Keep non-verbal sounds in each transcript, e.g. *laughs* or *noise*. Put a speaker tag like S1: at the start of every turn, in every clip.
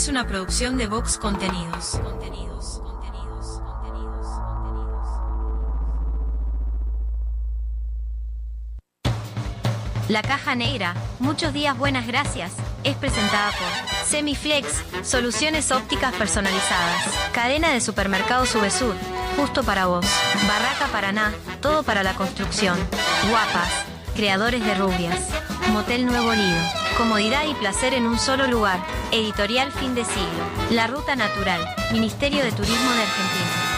S1: Es
S2: una producción de Vox Contenidos. Contenidos.
S3: La Caja Negra, muchos días buenas gracias, es presentada por Semiflex, soluciones ópticas personalizadas, cadena de supermercados Subesur, justo para vos, Barraca Paraná, todo para la construcción, Guapas, creadores de rubias, Motel Nuevo Lido, comodidad y placer en un solo lugar, editorial fin de siglo, La Ruta Natural, Ministerio de Turismo de Argentina.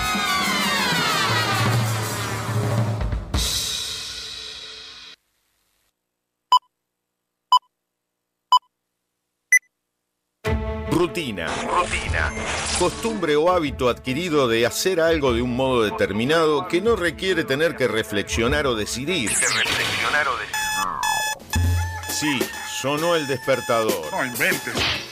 S4: Rutina. Rutina. Costumbre o hábito adquirido de hacer algo de un modo determinado que no requiere tener que reflexionar o decidir. reflexionar o decidir. Sí, sonó el despertador.
S5: No inventes.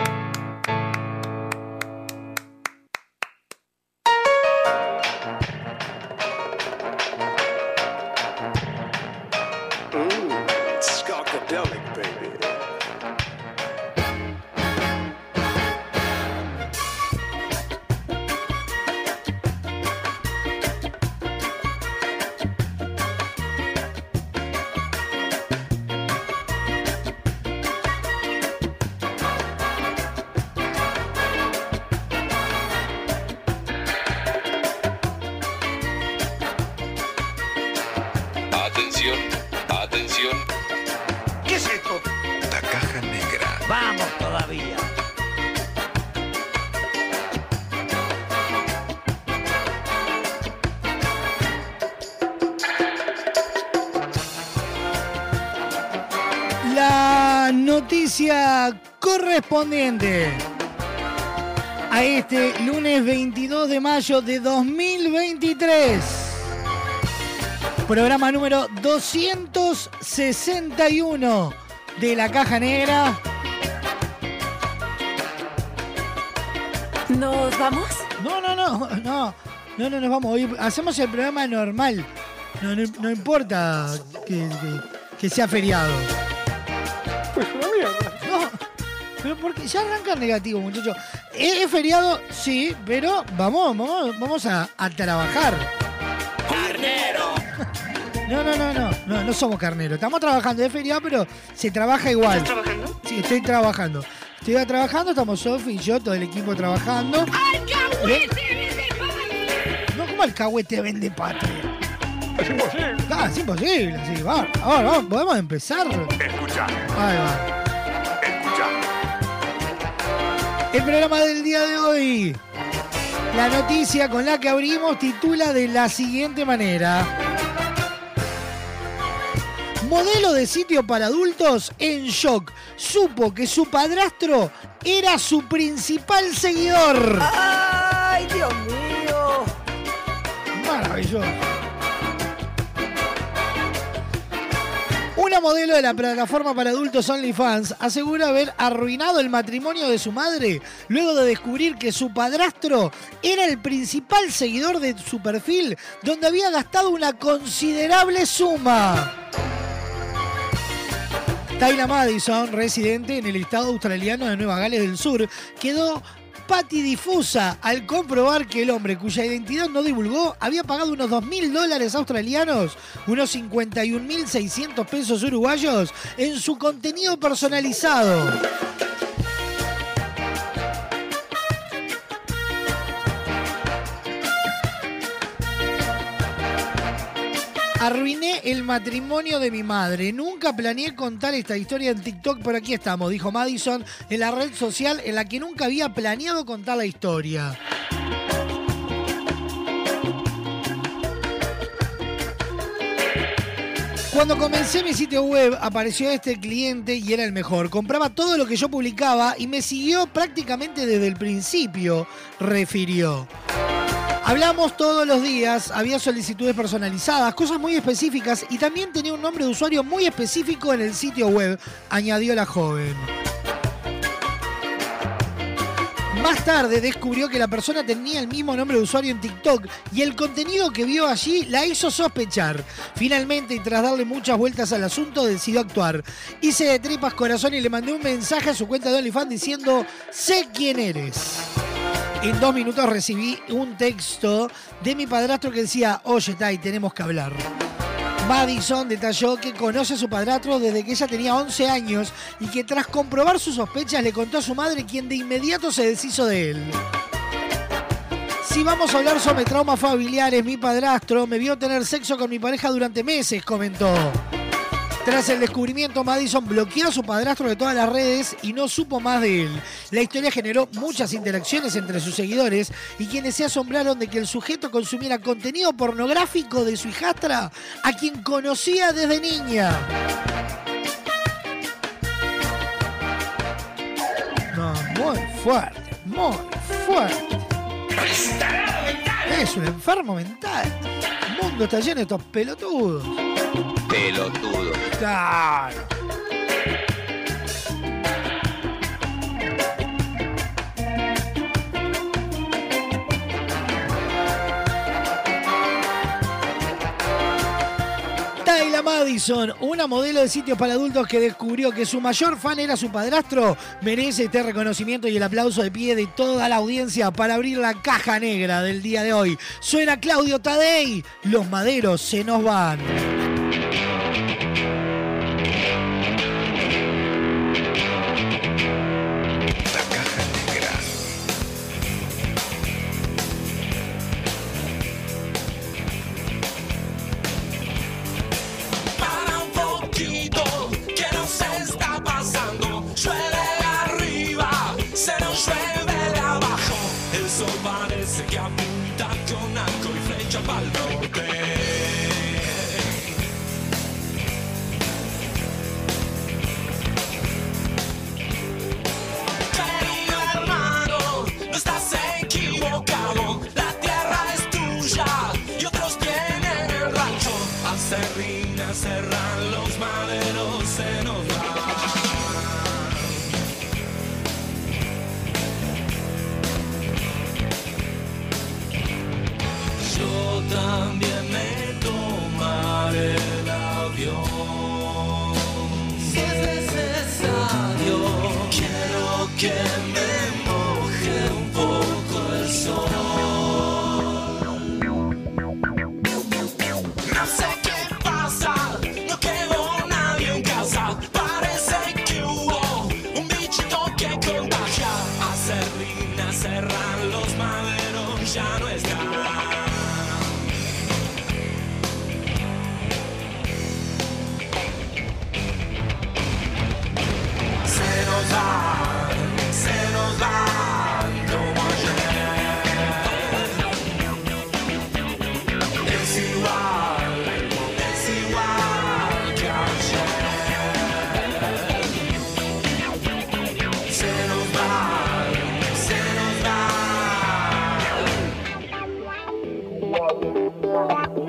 S6: Mayo de 2023. Programa número 261 de la Caja Negra.
S7: ¿Nos vamos?
S6: No, no, no, no, no, no nos vamos. Hoy hacemos el programa normal. No, no, no importa que, que- que sea feriado. No, pero porque ya arrancan negativo, muchachos. ¿Es, feriado? Sí, pero vamos, vamos, vamos a, a trabajar.
S5: ¡Carnero! *laughs*
S6: No, no, no, no, no, no somos carneros. Estamos trabajando, es feriado, pero se trabaja igual.
S7: ¿Estás trabajando?
S6: Sí, estoy trabajando. Estoy trabajando, estamos Sofi y yo, todo el equipo trabajando. No, como alcahuete vende patria.
S8: Es imposible.
S6: Ah, es imposible, sí, va. Ahora, vamos, podemos empezar.
S8: Escucha,
S6: Ahí va. El programa del día de hoy. La noticia con la que abrimos titula de la siguiente manera. Modelo de sitio para adultos en shock. Supo que su padrastro era su principal seguidor.
S7: ¡Ay, Dios mío!
S6: Maravilloso. Una modelo de la plataforma para adultos OnlyFans asegura haber arruinado el matrimonio de su madre luego de descubrir que su padrastro era el principal seguidor de su perfil, donde había gastado una considerable suma. Tyla Madison, residente en el estado australiano de Nueva Gales del Sur, quedó patidifusa al comprobar que el hombre cuya identidad no divulgó había pagado unos 2.000 dólares australianos, unos 51.600 pesos uruguayos, en su contenido personalizado. Arruiné el matrimonio de mi madre. Nunca planeé contar esta historia en TikTok, pero aquí estamos, dijo Madison en la red social en la que nunca había planeado contar la historia. Cuando comencé mi sitio web apareció este cliente y era el mejor. Compraba todo lo que yo publicaba y me siguió prácticamente desde el principio, refirió. Hablamos todos los días, había solicitudes personalizadas, cosas muy específicas y también tenía un nombre de usuario muy específico en el sitio web, añadió la joven. Más tarde descubrió que la persona tenía el mismo nombre de usuario en TikTok y el contenido que vio allí la hizo sospechar. Finalmente, y tras darle muchas vueltas al asunto, decidió actuar. Hice de tripas corazón y le mandé un mensaje a su cuenta de OnlyFans diciendo, sé quién eres. En dos minutos recibí un texto de mi padrastro que decía, oye, Tai, tenemos que hablar. Madison detalló que conoce a su padrastro desde que ella tenía 11 años y que tras comprobar sus sospechas le contó a su madre quien de inmediato se deshizo de él. Si vamos a hablar sobre traumas familiares, mi padrastro me vio tener sexo con mi pareja durante meses, comentó. Tras el descubrimiento, Madison bloqueó a su padrastro de todas las redes y no supo más de él. La historia generó muchas interacciones entre sus seguidores y quienes se asombraron de que el sujeto consumiera contenido pornográfico de su hijastra, a quien conocía desde niña. Muy fuerte, muy fuerte. Es un enfermo mental. El mundo está lleno de estos pelotudos.
S9: Pelotudo.
S6: Claro. Madison, una modelo de sitios para adultos que descubrió que su mayor fan era su padrastro, merece este reconocimiento y el aplauso de pie de toda la audiencia para abrir la caja negra del día de hoy. Suena Claudio Tadei, los maderos se nos van.
S10: Quiero ¿Qué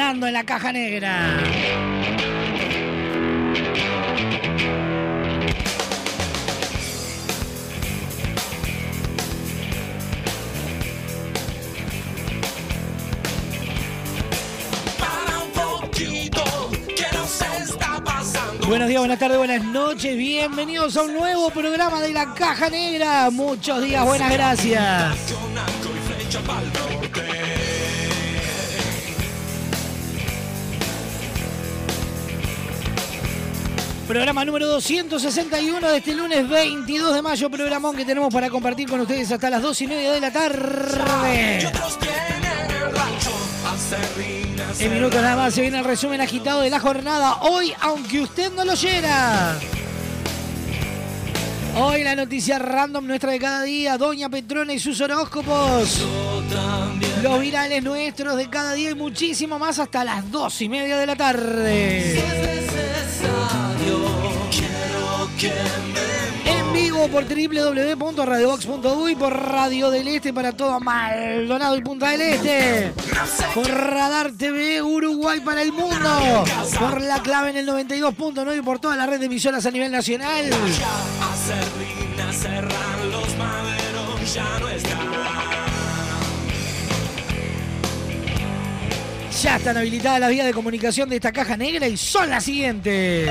S10: en
S6: la caja negra. Buenos días, buenas tardes, buenas noches. Bienvenidos a un nuevo programa de La Caja Negra. Muchos días, buenas gracias. Programa número 261 de este lunes 22 de mayo, programón que tenemos para compartir con ustedes hasta las 2 y media de la tarde. En minutos nada más se viene el resumen agitado de la jornada. Hoy, aunque usted no lo oyera. Hoy la noticia random nuestra de cada día, Doña Petrona y sus horóscopos. Los virales nuestros de cada día y muchísimo más hasta las dos y media de la tarde. Vivo por www.radiobox.uy, por Radio del Este para todo Maldonado y Punta del Este. Por Radar TV Uruguay para el mundo. Por la clave en el 92.9 y por toda la red de emisoras a nivel nacional.
S1: Ya
S6: están habilitadas las vías de comunicación de esta caja negra y son las siguientes.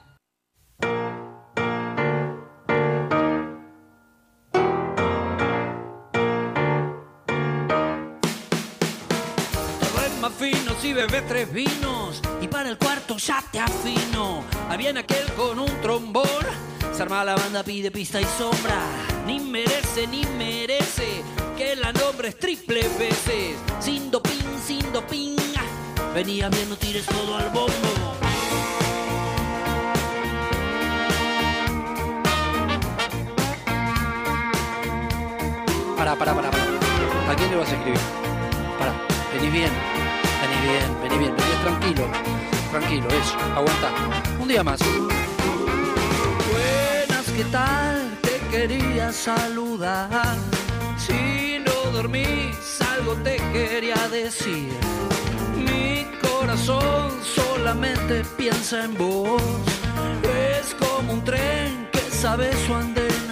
S11: Si bebes tres vinos y para el cuarto ya te afino. Ahí viene aquel con un trombón, se arma la banda, pide pista y sombra. Ni merece, ni merece que la nombres triple veces. Sin doping, sin doping, venía bien, no tires todo al bombo. Para, para, para, para. ¿A quién le vas a escribir? Para, venís bien. Bien, vení bien, vení tranquilo. Tranquilo, eso, aguanta. Un día más. Buenas, ¿qué tal? Te quería saludar. Si no dormís, algo te quería decir. Mi corazón solamente piensa en vos. Es como un tren que sabe su andén.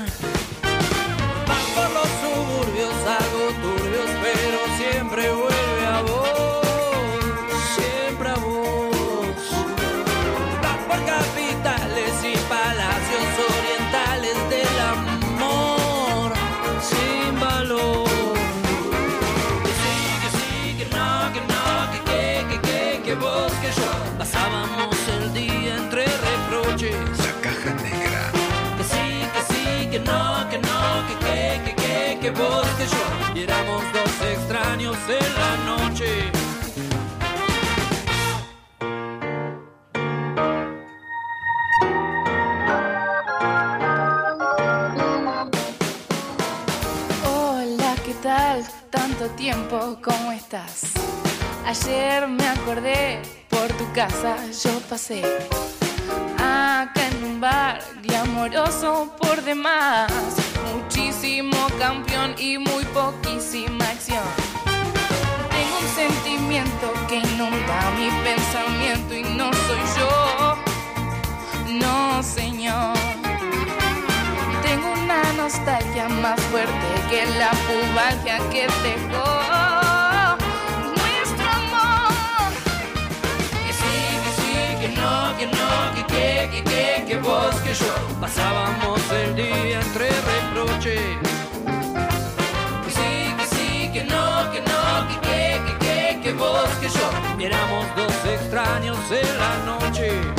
S11: Que. Y éramos dos extraños en la noche.
S12: Hola, ¿qué tal? Tanto tiempo, ¿cómo estás? Ayer me acordé, por tu casa yo pasé. Acá en un bar glamoroso por demás. Muchísimo campeón y muy poquísima acción. Tengo un sentimiento que inunda mi pensamiento y no soy yo. No, señor. Tengo una nostalgia más fuerte que la pubalgia que dejó nuestro amor.
S11: Que que que vos, que yo. Pasábamos el día entre reproches. Que sí, que sí, que no, que no, que que, que que, que vos, que yo. Éramos dos extraños en la noche.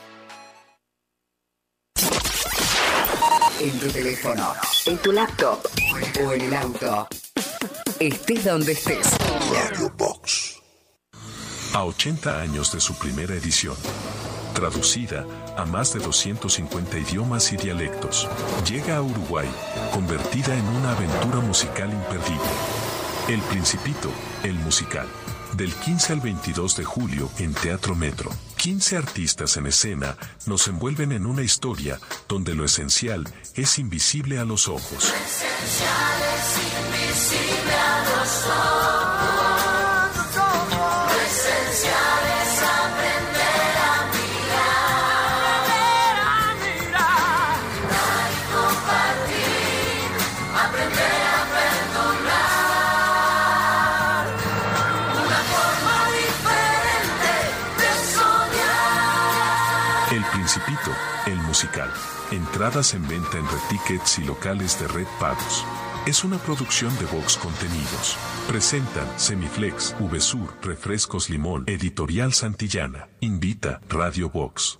S13: En tu teléfono, en tu laptop o en el auto. Estés donde estés.
S14: Radio Box. A 80 años de su primera edición. Traducida a más de 250 idiomas y dialectos. Llega a Uruguay, convertida en una aventura musical imperdible. El Principito, el musical. Del 15 al 22 de julio en Teatro Metro. 15 artistas en escena nos envuelven en una historia donde lo esencial es invisible a los ojos.
S15: esencial es invisible a los ojos.
S14: Musical. Entradas en venta en Red Tickets y locales de Red Pagos. Es una producción de Vox Contenidos. Presentan Semiflex, VSUR, Refrescos Limón, Editorial Santillana. Invita Radio Vox.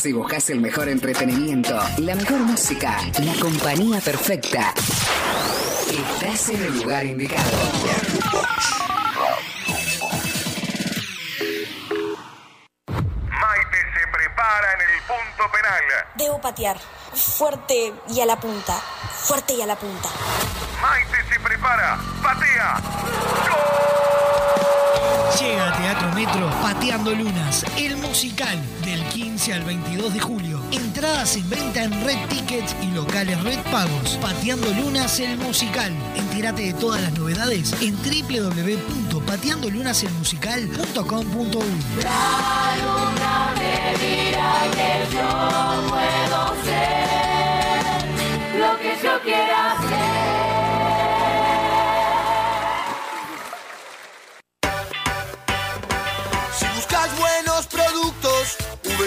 S13: Si buscas el mejor entretenimiento, la mejor música, la compañía perfecta, estás en el lugar indicado.
S16: Maite se prepara en el punto penal.
S17: Debo patear. Fuerte y a la punta. Fuerte y a la punta.
S16: Maite se prepara. Patea.
S6: Llega a Teatro Metro Pateando Lunas, el musical del 15 al 22 de julio. Entradas en venta en Red Tickets y locales Red Pagos. Pateando Lunas, el musical. Entérate de todas las novedades en www.pateandolunaselmusical.com.uy.
S15: Puedo ser lo que yo quiera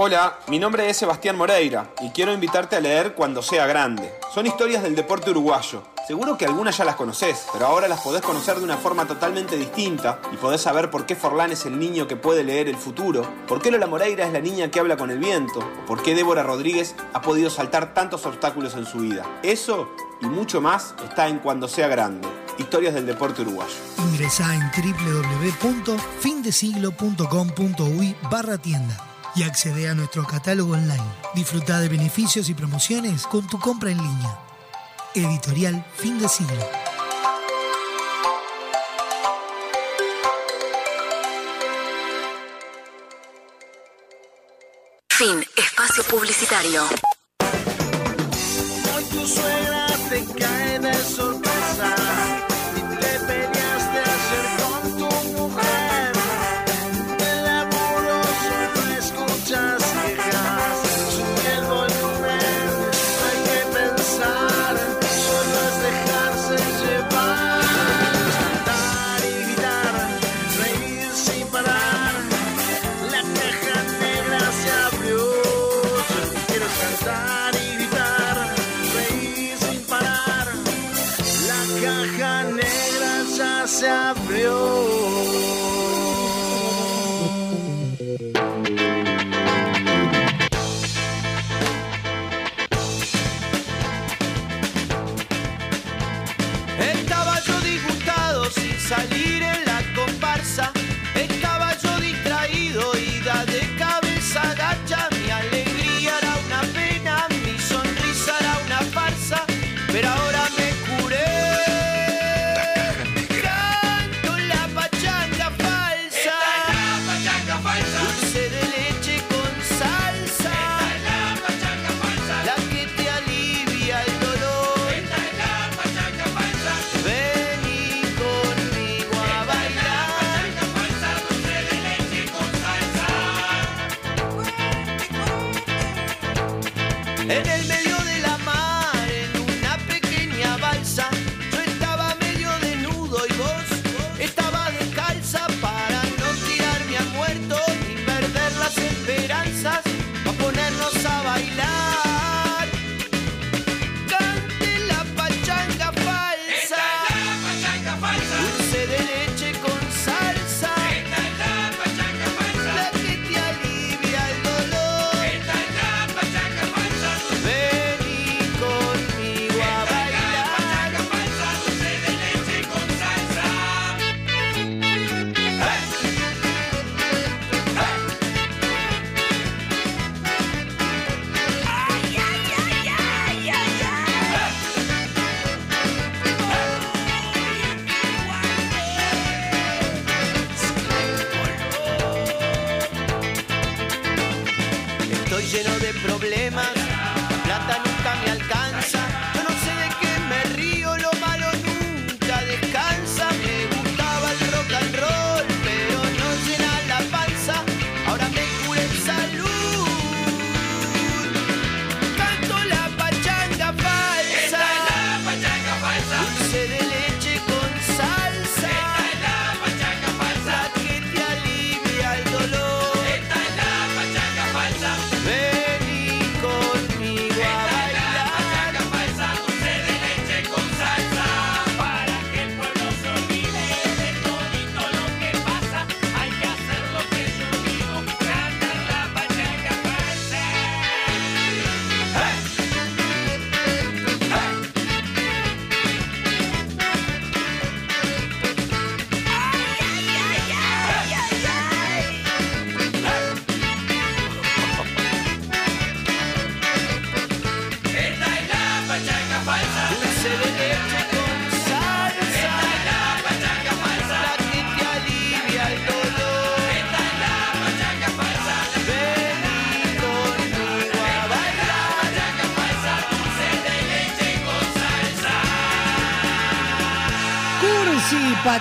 S18: Hola, mi nombre es Sebastián Moreira y quiero invitarte a leer Cuando sea grande. Son historias del deporte uruguayo. Seguro que algunas ya las conoces, pero ahora las podés conocer de una forma totalmente distinta y podés saber por qué Forlán es el niño que puede leer el futuro, por qué Lola Moreira es la niña que habla con el viento, o por qué Débora Rodríguez ha podido saltar tantos obstáculos en su vida. Eso y mucho más está en Cuando sea grande. Historias del deporte uruguayo.
S6: Ingresá en www.findesiglo.com.uy barra tienda y accede a nuestro catálogo online. Disfruta de beneficios y promociones con tu compra en línea. Editorial Fin de Siglo.
S13: Fin Espacio Publicitario.
S1: Hoy tu cae.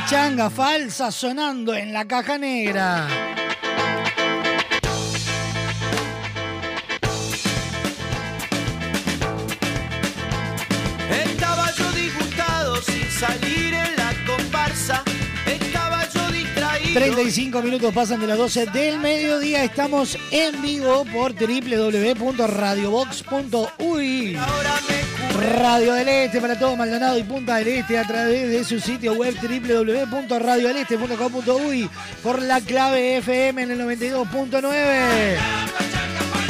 S1: Changa falsa
S6: sonando en la caja negra.
S1: Estaba yo disgustado sin salir en la comparsa. Estaba yo distraído.
S6: 35 minutos pasan de las 12 del mediodía. Estamos en vivo por www.radiobox.uy. Radio del Este para todo Maldonado y Punta del Este a través de su sitio web www.radioeleste.com.uy por la clave FM en el 92.9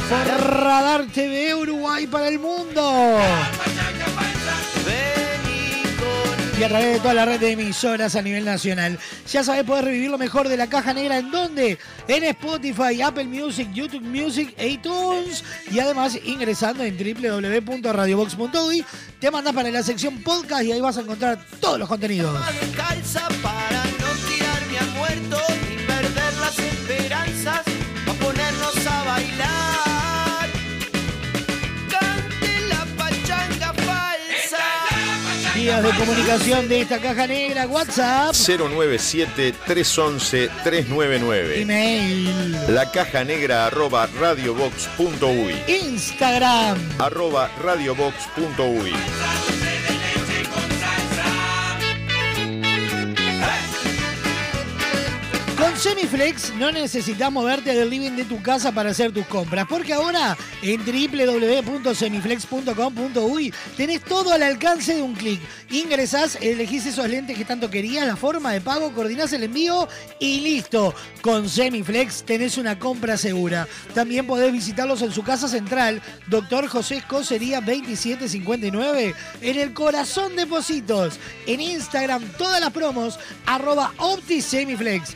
S6: por Radar TV Uruguay para el mundo y a través de toda la red de emisoras a nivel nacional. Ya sabes, podés revivir lo mejor de la caja negra en donde? En Spotify, Apple Music, YouTube Music, iTunes y además ingresando en www.radiobox.uy te mandas para la sección podcast y ahí vas a encontrar todos los contenidos. Vías de comunicación de esta caja negra, WhatsApp,
S4: 097-311-399.
S6: email,
S4: La caja negra arroba radiobox.uy.
S6: Instagram.
S4: Arroba radiobox.uy.
S6: Semiflex no necesitas moverte del living de tu casa para hacer tus compras, porque ahora en www.semiflex.com.uy tenés todo al alcance de un clic. Ingresás, elegís esos lentes que tanto querías, la forma de pago, coordinás el envío y listo. Con Semiflex tenés una compra segura. También podés visitarlos en su casa central, Doctor José Escocería 2759, en el corazón de Positos. En Instagram, todas las promos, arroba OptiSemiflex.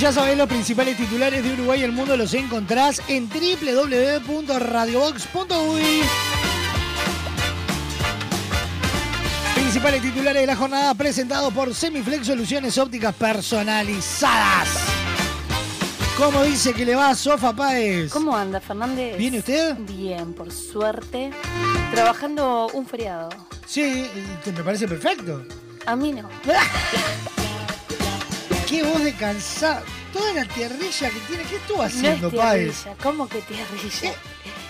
S6: Ya sabés, los principales titulares de Uruguay y el mundo los encontrás en www.radiobox.uy. Principales titulares de la jornada presentados por Semiflex Soluciones Ópticas Personalizadas. ¿Cómo dice que le va a Sofa Páez?
S19: ¿Cómo anda, Fernández?
S6: ¿Viene usted?
S19: Bien, por suerte. Trabajando un feriado.
S6: Sí, me parece perfecto.
S19: A mí no. *laughs*
S6: Qué voz de cansado. Toda la tierrilla que tiene. ¿Qué estuvo
S19: No
S6: haciendo,
S19: es tierrilla. ¿Cómo que tierrilla?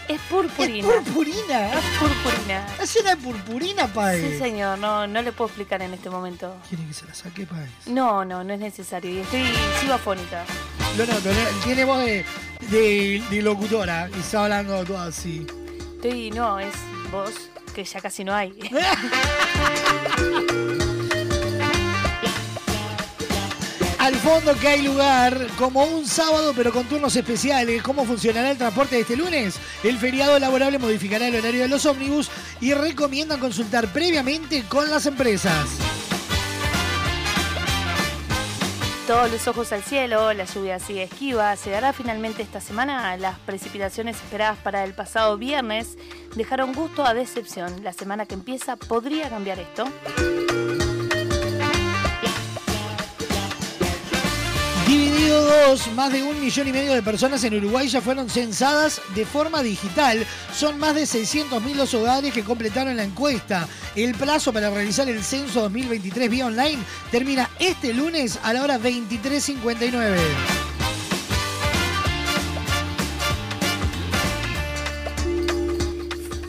S19: Es purpurina.
S6: ¿Es purpurina?
S19: Es purpurina.
S6: ¿Es una purpurina, Páez?
S19: Sí, señor. No, no le puedo explicar en este momento.
S6: ¿Quiere que se la saque, Páez?
S19: No, no, no es necesario. Y estoy sigo afónica.
S6: Lo noto, lo- tiene voz de, de, de locutora y está hablando todo así.
S19: Estoy, no, es vos, que ya casi no hay. *laughs*
S6: Al fondo que hay lugar, como un sábado, pero con turnos especiales. ¿Cómo funcionará el transporte de este lunes? El feriado laborable modificará el horario de los ómnibus y recomiendan consultar previamente con las empresas.
S19: Todos los ojos al cielo, la lluvia sigue esquiva. Se dará finalmente esta semana. Las precipitaciones esperadas para el pasado viernes dejaron gusto a decepción. La semana que empieza podría cambiar esto.
S6: Dividido dos, más de un millón y medio de personas en Uruguay ya fueron censadas de forma digital. Son más de 600.000 los hogares que completaron la encuesta. El plazo para realizar el censo 2023 vía online termina este lunes a la hora 23.59.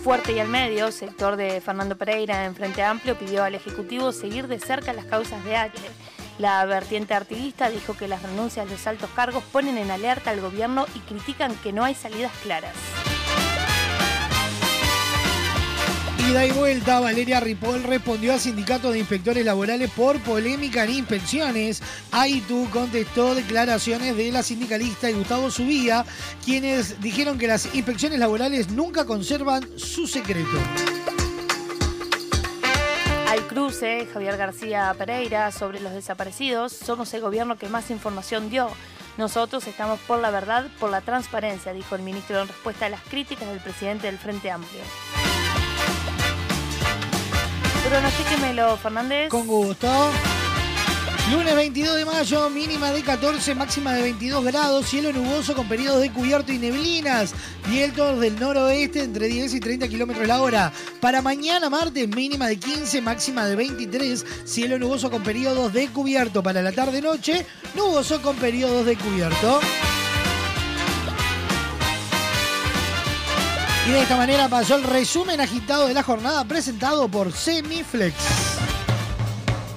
S19: Fuerte y al medio, sector de Fernando Pereira en Frente Amplio pidió al Ejecutivo seguir de cerca las causas de H. La vertiente artiguista dijo que las renuncias de los altos cargos ponen en alerta al gobierno y critican que no hay salidas claras.
S6: Ida y vuelta, Valeria Ripoll respondió a sindicatos de inspectores laborales por polémica en inspecciones. AITU contestó declaraciones de la sindicalista y Gustavo Subía, quienes dijeron que las inspecciones laborales nunca conservan su secreto.
S19: Cruce, Javier García Pereira, sobre los desaparecidos, somos el gobierno que más información dio. Nosotros estamos por la verdad, por la transparencia, dijo el ministro en respuesta a las críticas del presidente del Frente Amplio. Pronostíquemelo, Fernández.
S6: Con gusto. Lunes 22 de mayo, mínima de 14, máxima de 22 grados, cielo nuboso con periodos de cubierto y neblinas, vientos del noroeste entre 10 y 30 kilómetros la hora. Para mañana martes, mínima de 15, máxima de 23, cielo nuboso con periodos de cubierto. Para la tarde-noche, nuboso con periodos de cubierto. Y de esta manera pasó el resumen agitado de la jornada presentado por Semiflex.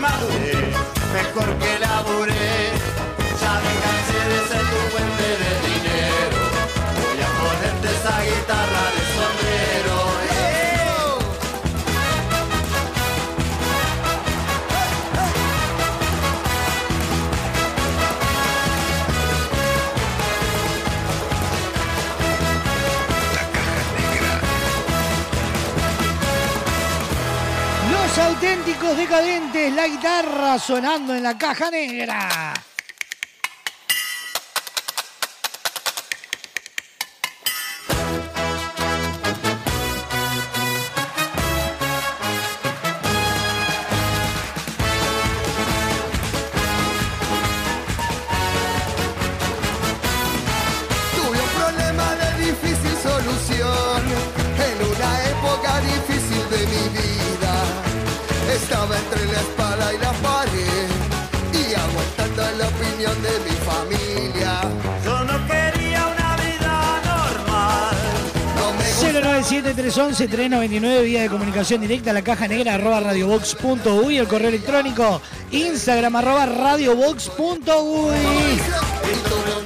S20: madure, mejor que labure. Ya me cansé de ser tu fuente de dinero. Voy a ponerte esa guitarra de sombrero.
S6: Los auténticos decadentes es la guitarra sonando en la caja negra. 4311-399, vía de comunicación directa a la caja negra arroba radiobox.uy, el correo electrónico Instagram arroba radiobox.uy.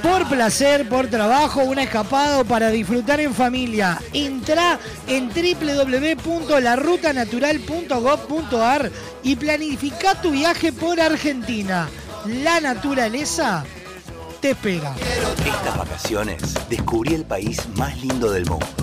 S6: Por placer, por trabajo, una escapada o para disfrutar en familia. Entra en www.larutanatural.gov.ar y planifica tu viaje por Argentina. La naturaleza te espera.
S21: Estas vacaciones descubrí el país más lindo del mundo.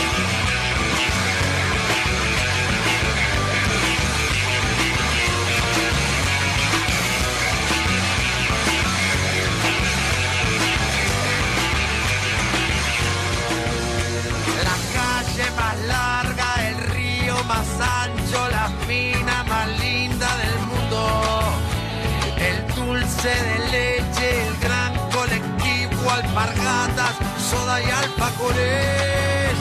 S1: Soda y alfajores.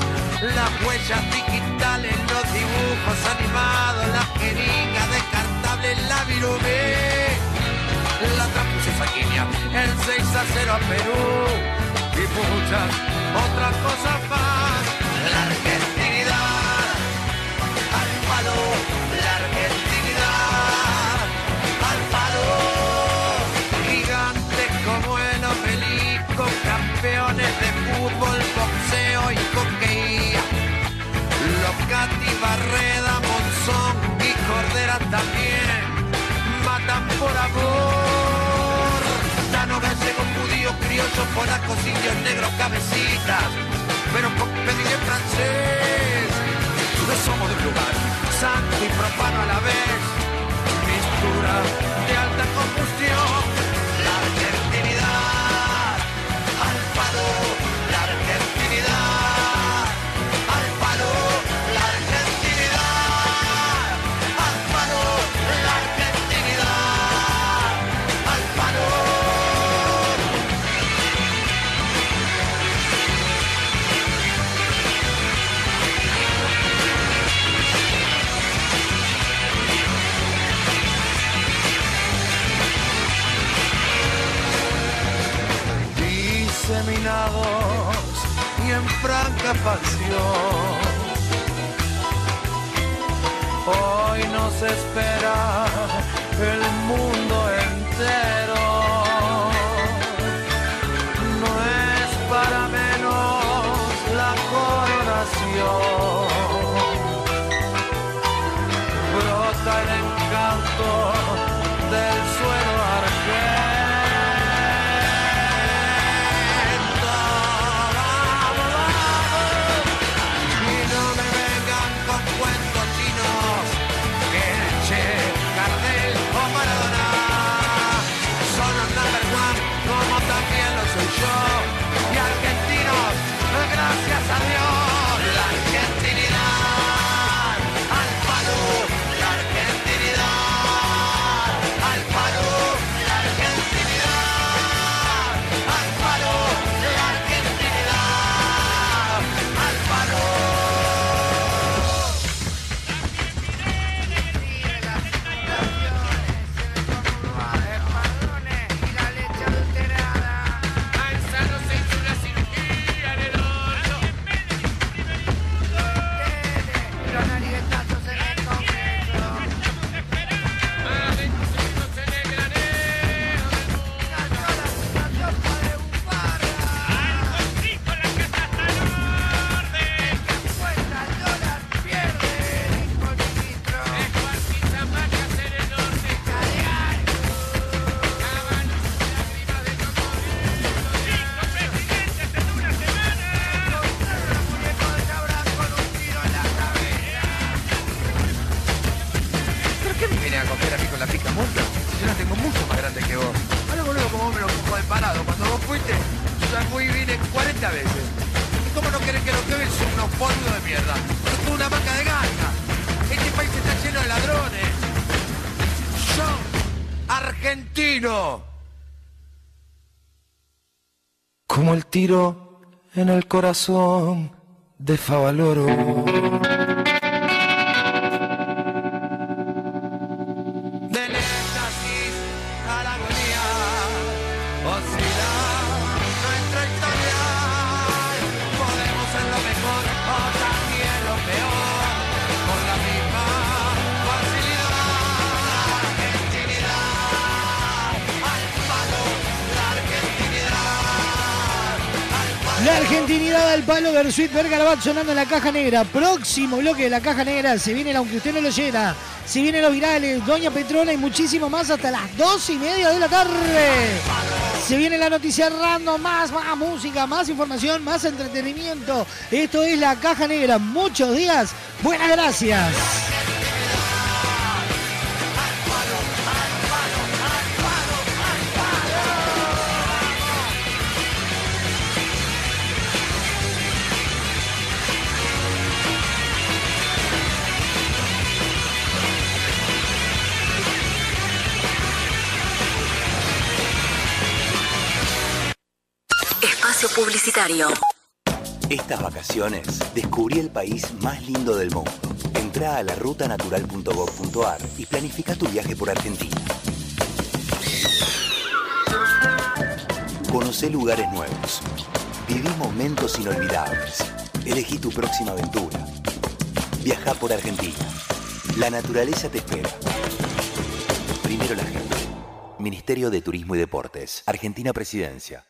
S1: Las huellas digitales, los dibujos animados, la jeringa descartable, la virome. La transfusión sanguínea, el 6 a 0 a Perú y muchas otras cosas más. La También matan por amor. Tano gallego, judío, criollo, polaco, indios, negros, cabecitas, pero con pediré francés. No somos de un lugar santo y profano a la vez, mistura de alta combustión. Pasión. Hoy nos espera el mundo tiro en el corazón de Favaloro.
S22: La argentinidad al palo
S6: Versuit Vergarabat sonando en la caja negra. Próximo bloque de la caja negra. Se viene, aunque usted no lo oyera. Se vienen los virales, Doña Petrona y muchísimo más hasta las dos y media de la tarde. Se viene la noticia random, más, más música, más información, más entretenimiento. Esto es la caja negra. Muchos días. Buenas gracias.
S21: Estas vacaciones descubrí el país más lindo del mundo. Entra a la rutanatural.gov.ar y planifica tu viaje por Argentina. Conoce lugares nuevos. Viví momentos inolvidables. Elegí tu próxima aventura. Viaja por Argentina. La naturaleza te espera. Primero la gente. Ministerio de Turismo y Deportes. Argentina Presidencia.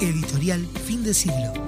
S6: Editorial Fin de Siglo.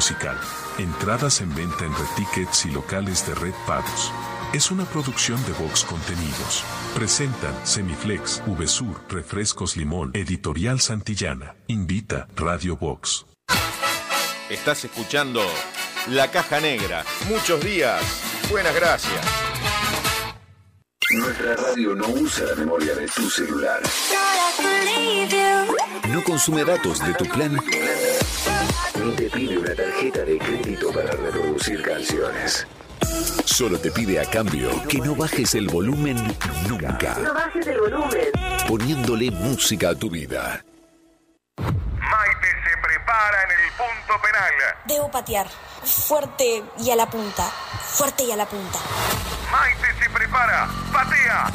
S14: Musical. Entradas en venta en Red Tickets y locales de Red Pagos. Es una producción de Vox Contenidos. Presentan Semiflex, VSUR, Refrescos Limón, Editorial Santillana. Invita Radio Vox.
S4: Estás escuchando La Caja Negra. Muchos días. Buenas gracias.
S20: Nuestra radio no usa la memoria de tu celular. No consume datos de tu plan. Ni te pide una tarjeta de crédito para reproducir canciones. Solo te pide a cambio que no bajes el volumen nunca,
S23: No bajes el volumen.
S20: poniéndole música a tu vida.
S16: Maite se prepara en el punto penal.
S17: Debo patear. Fuerte y a la punta. Fuerte y a la punta.
S16: Maite se prepara. Patea.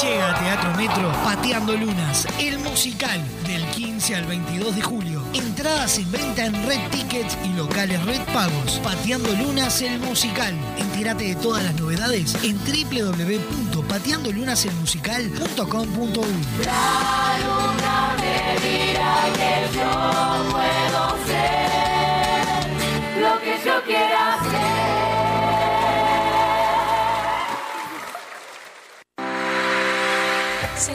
S6: Llega a Teatro Metro Pateando Lunas, el musical del 15 al 22 de julio. Entradas en venta en Red Tickets y locales Red Pagos. Pateando Lunas, el musical. Entérate de todas las novedades en www.pateandolunaselmusical.com.uy.
S23: La luna me que yo puedo ser
S24: lo que yo quiera hacer.
S19: A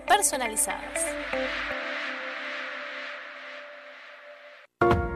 S19: personalizadas.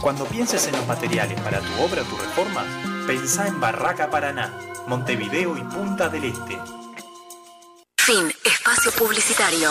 S25: Cuando pienses en los materiales para tu obra o tu reforma, pensá en Barraca Paraná, Montevideo y Punta del Este.
S1: Fin. Espacio publicitario.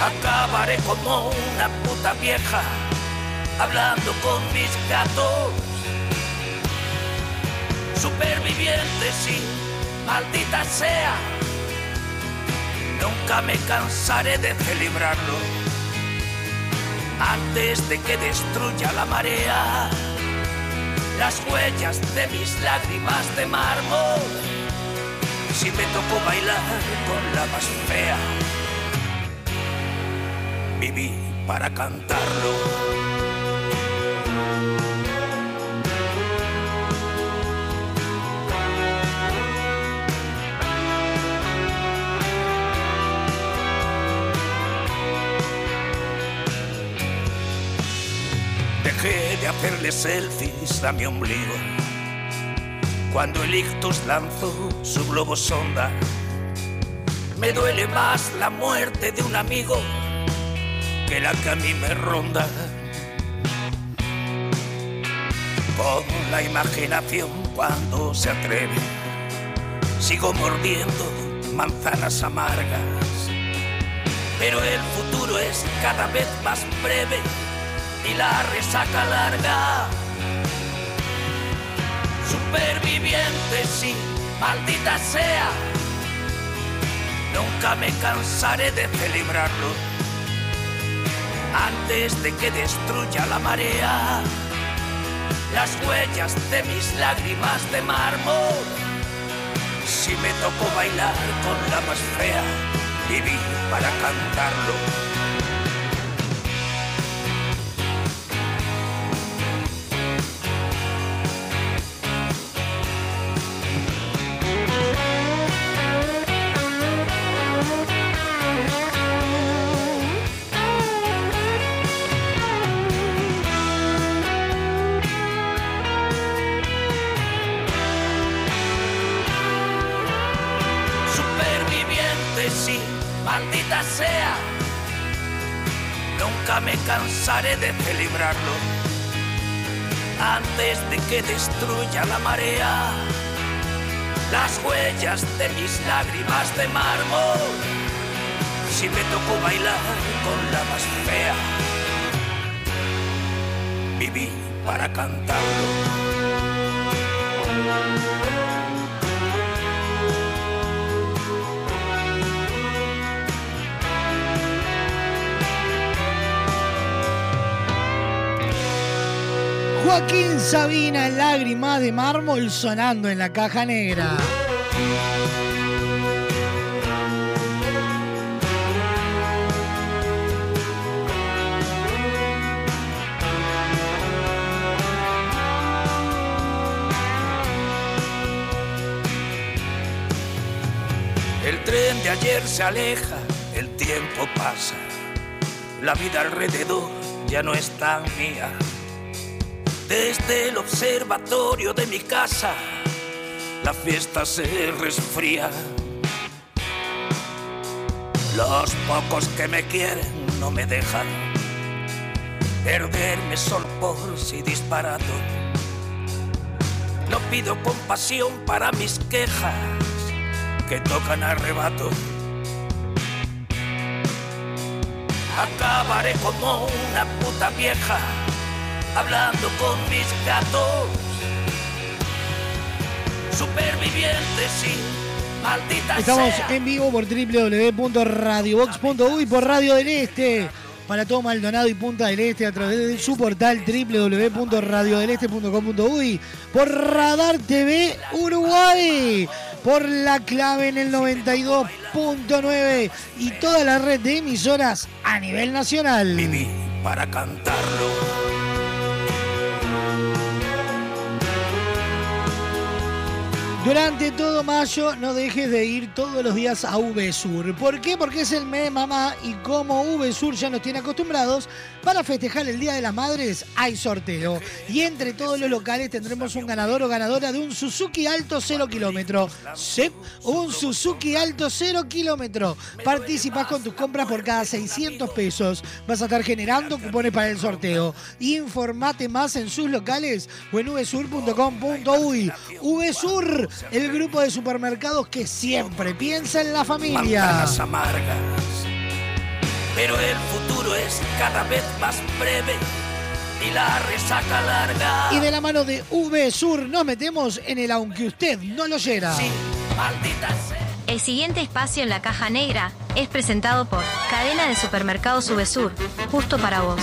S26: Acabaré como una puta vieja hablando con mis gatos. Superviviente, sí, maldita sea. Nunca me cansaré de celebrarlo antes de que destruya la marea las huellas de mis lágrimas de mármol si me tocó bailar con la más fea. Viví para cantarlo. Dejé de hacerle selfies a mi ombligo cuando el ictus lanzó su globo sonda. Me duele más la muerte de un amigo que la que me ronda. Con la imaginación cuando se atreve, sigo mordiendo manzanas amargas. Pero el futuro es cada vez más breve y la resaca larga. Superviviente, sí, maldita sea. Nunca me cansaré de celebrarlo antes de que destruya la marea las huellas de mis lágrimas de mármol. Si me tocó bailar con la más fea, viví para cantarlo. Antes de que destruya la marea las huellas de mis lágrimas de mármol. Si me tocó bailar con la más fea, viví para cantarlo.
S6: Joaquín Sabina, lágrimas de mármol sonando en la caja negra.
S26: El tren de ayer se aleja, el tiempo pasa, la vida alrededor ya no es tan mía. Desde el observatorio de mi casa, la fiesta se resfría. Los pocos que me quieren no me dejan perderme sol por si disparado. No pido compasión para mis quejas que tocan arrebato. Acabaré como una puta vieja hablando con mis gatos. Supervivientes, sí, maldita
S6: Estamos
S26: sea.
S6: en vivo por www.radiobox.uy por Radio del Este. Para todo Maldonado y Punta del Este a través de su portal www.radiodeleste.com.uy por Radar TV Uruguay por la clave en el 92.9 y toda la red de emisoras a nivel nacional.
S26: para cantarlo.
S6: Durante todo mayo no dejes de ir todos los días a VSUR. ¿Por qué? Porque es el mes mamá y como VSUR ya nos tiene acostumbrados, para festejar el Día de las Madres hay sorteo. Y entre todos los locales tendremos un ganador o ganadora de un Suzuki Alto 0 kilómetro. Sí, un Suzuki Alto 0 kilómetro. Participás con tus compras por cada 600 pesos. Vas a estar generando cupones para el sorteo. Informate más en sus locales o en vsur.com.uy. VSUR, el grupo de supermercados que siempre piensa en la familia.
S26: Manzanas amargas. Pero el futuro es cada vez más breve y la resaca larga.
S6: Y de la mano de VSUR nos metemos en el aunque usted no lo oyera.
S26: Maldita sea.
S2: El siguiente espacio en la caja negra es presentado por Cadena de Supermercados Subesur, justo para vos.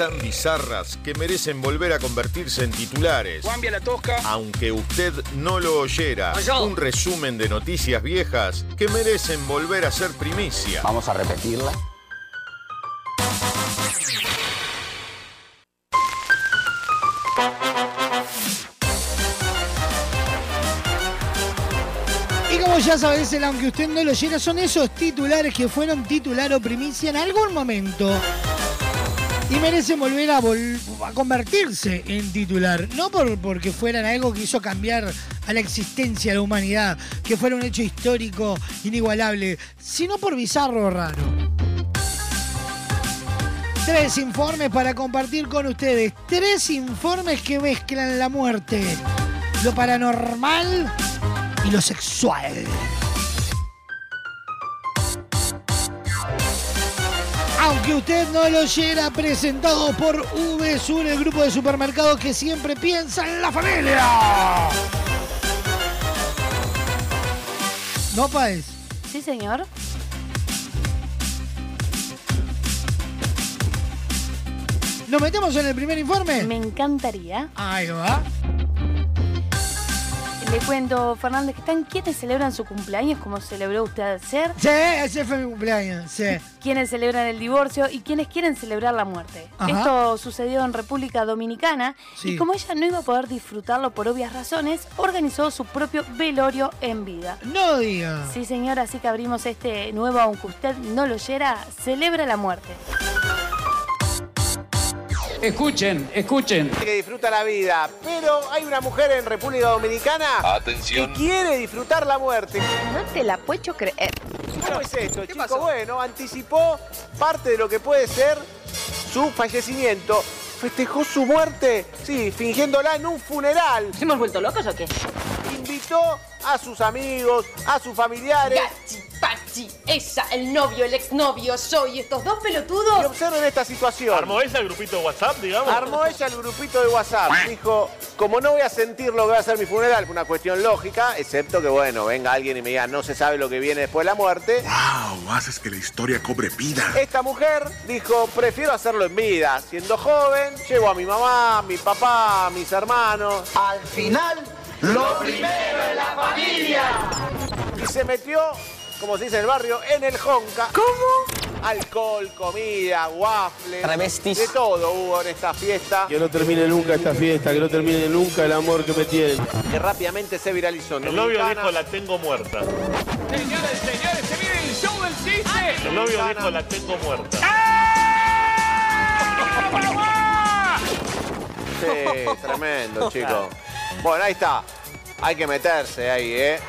S4: Tan bizarras que merecen volver a convertirse en titulares.
S27: Cambia la tosca.
S4: Aunque usted no lo oyera, un resumen de noticias viejas que merecen volver a ser primicia.
S27: Vamos a repetirla.
S6: Y como ya sabes, el aunque usted no lo oyera, son esos titulares que fueron titular o primicia en algún momento. Y merecen volver a, vol- a convertirse en titular. No por, porque fueran algo que hizo cambiar a la existencia de la humanidad, que fuera un hecho histórico inigualable, sino por bizarro o raro. Tres informes para compartir con ustedes. Tres informes que mezclan la muerte, lo paranormal y lo sexual. Aunque usted no lo oyera, presentado por VSUR, el grupo de supermercados que siempre piensa en la familia. ¿No, Paez?
S19: Sí, señor.
S6: ¿Nos metemos en el primer informe?
S19: Me encantaría.
S6: Ahí va.
S19: Le cuento, Fernández, que están quienes celebran su cumpleaños, como celebró usted ayer.
S6: Sí, ese fue mi cumpleaños, sí.
S19: Quienes celebran el divorcio y quienes quieren celebrar la muerte.
S6: Ajá.
S19: Esto sucedió en República Dominicana
S6: Sí.
S19: y como ella no iba a poder disfrutarlo por obvias razones, organizó su propio velorio en vida.
S6: No diga.
S19: Sí, señor, así que abrimos este nuevo, aunque usted no lo oyera, celebra la muerte.
S27: Escuchen, escuchen.
S28: Que disfruta la vida, pero hay una mujer en República Dominicana
S27: Atención.
S28: que quiere disfrutar la muerte.
S29: No te la puedo creer.
S28: ¿Cómo es esto, chico? Bueno, anticipó parte de lo que puede ser su fallecimiento. Festejó su muerte, sí, fingiéndola en un funeral.
S29: ¿Hemos vuelto locos o qué?
S28: Invitó a sus amigos, a sus familiares.
S29: Gachi, Pachi, ella, el novio, el exnovio, yo y estos dos
S28: Y
S29: pelotudos.
S28: observen esta situación.
S30: ¿Armó ella el grupito de WhatsApp, digamos?
S28: Armó ella el grupito de WhatsApp. Dijo, como no voy a sentir lo que va a ser mi funeral, fue una cuestión lógica, excepto que, bueno, venga alguien y me diga, no se sabe lo que viene después de la muerte.
S31: ¡Wow! Haces que la historia cobre vida.
S28: Esta mujer dijo, prefiero hacerlo en vida. Siendo joven, llevo a mi mamá, a mi papá, a mis hermanos. Al final, lo primero es la familia. Y se metió, como se dice en el barrio, en el Honka. ¿Cómo? Alcohol, comida, waffles.
S32: Travestis.
S28: De todo hubo en esta fiesta.
S33: Que no termine nunca esta fiesta, que no termine nunca el amor que me tienen.
S28: Que rápidamente se viralizó.
S30: El novio
S28: Dominicana.
S30: dijo, la tengo muerta.
S27: Señores, señores, se viene el show del chiste.
S30: El novio dijo, la tengo muerta.
S28: Sí, tremendo, chicos. Bueno, ahí está. Hay que meterse ahí, ¿eh?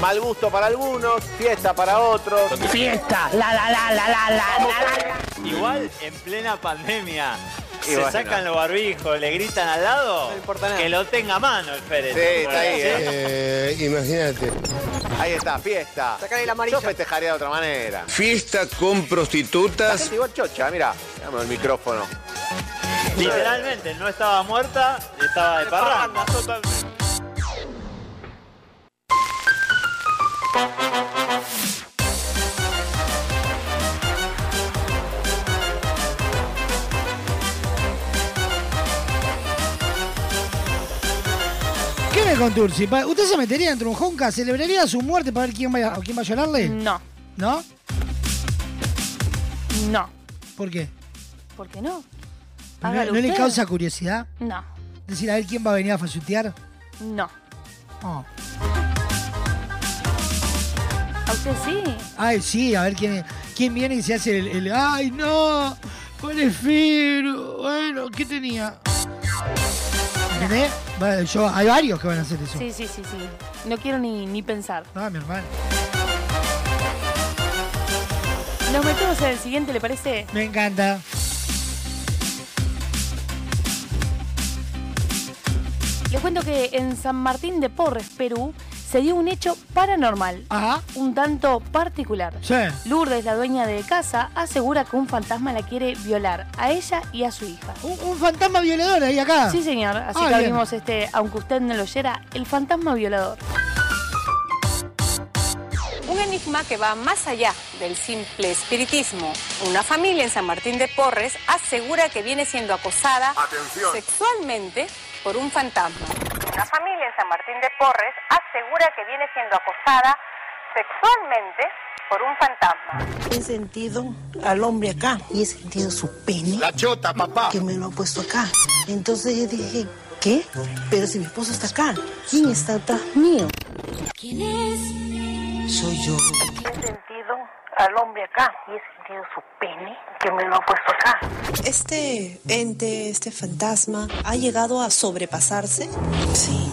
S28: Mal gusto para algunos, fiesta para otros.
S32: Fiesta, la la la la la la la.
S34: Igual en plena pandemia.
S28: Y
S34: se
S28: bueno.
S34: sacan los barbijos, le gritan al lado. Que lo tenga a mano el Pérez.
S28: Sí, está ahí, ¿eh?
S33: Eh, imagínate.
S28: Ahí está, fiesta.
S29: Sacale la amarilla.
S28: Yo festejaría de otra manera.
S31: Fiesta con
S28: La
S31: prostitutas.
S28: gente igual chocha, mira. Dame el micrófono.
S34: Literalmente, no estaba muerta, estaba de parranda.
S6: ¿Qué me contursi? Pa- ¿Usted se metería dentro de un honka? ¿Celebraría su muerte para ver quién va a, quién va a llorarle?
S19: No,
S6: ¿No?
S19: no.
S6: ¿Por qué?
S19: ¿Por qué no?
S6: ¿No, le causa curiosidad?
S19: No,
S6: Decir a ver quién va a venir a fallutear.
S19: no.
S6: Oh.
S19: ¿A usted sí?
S6: Ay, sí, a ver quién, quién viene y se hace el, el- ¡Ay, no! Prefiero. Bueno, ¿qué tenía? ¿Entendés? Bueno, yo, hay varios que van a hacer eso.
S19: Sí, sí, sí, sí. No quiero ni, ni pensar.
S6: Ah, mi hermano.
S19: Nos metemos en el siguiente, ¿le parece?
S6: Me encanta.
S19: Les cuento que en San Martín de Porres, Perú, se dio un hecho paranormal. Un tanto particular.
S6: Sí.
S19: Lourdes, la dueña de casa, asegura que un fantasma la quiere violar a ella y a su hija.
S6: Un, un fantasma violador ahí acá.
S19: Sí, señor. Así
S6: Ah,
S19: que
S6: bien.
S19: abrimos este, aunque usted no lo oyera, el fantasma violador.
S35: Un enigma que va más allá del simple espiritismo. Una familia en San Martín de Porres asegura que viene siendo acosada
S16: Atención.
S35: sexualmente por un fantasma. Una familia en San Martín de Porres asegura que viene siendo acosada sexualmente por un fantasma.
S36: He sentido al hombre acá y he sentido su pene.
S16: La chota, papá.
S36: Que me lo ha puesto acá. Entonces yo dije, ¿qué? Pero si mi esposo está acá, ¿quién está atrás mío? ¿Quién es? Soy yo. He sentido al hombre acá y he sentido su pene que me lo ha puesto acá.
S37: ¿Este ente, este fantasma, ha llegado a sobrepasarse?
S36: Sí.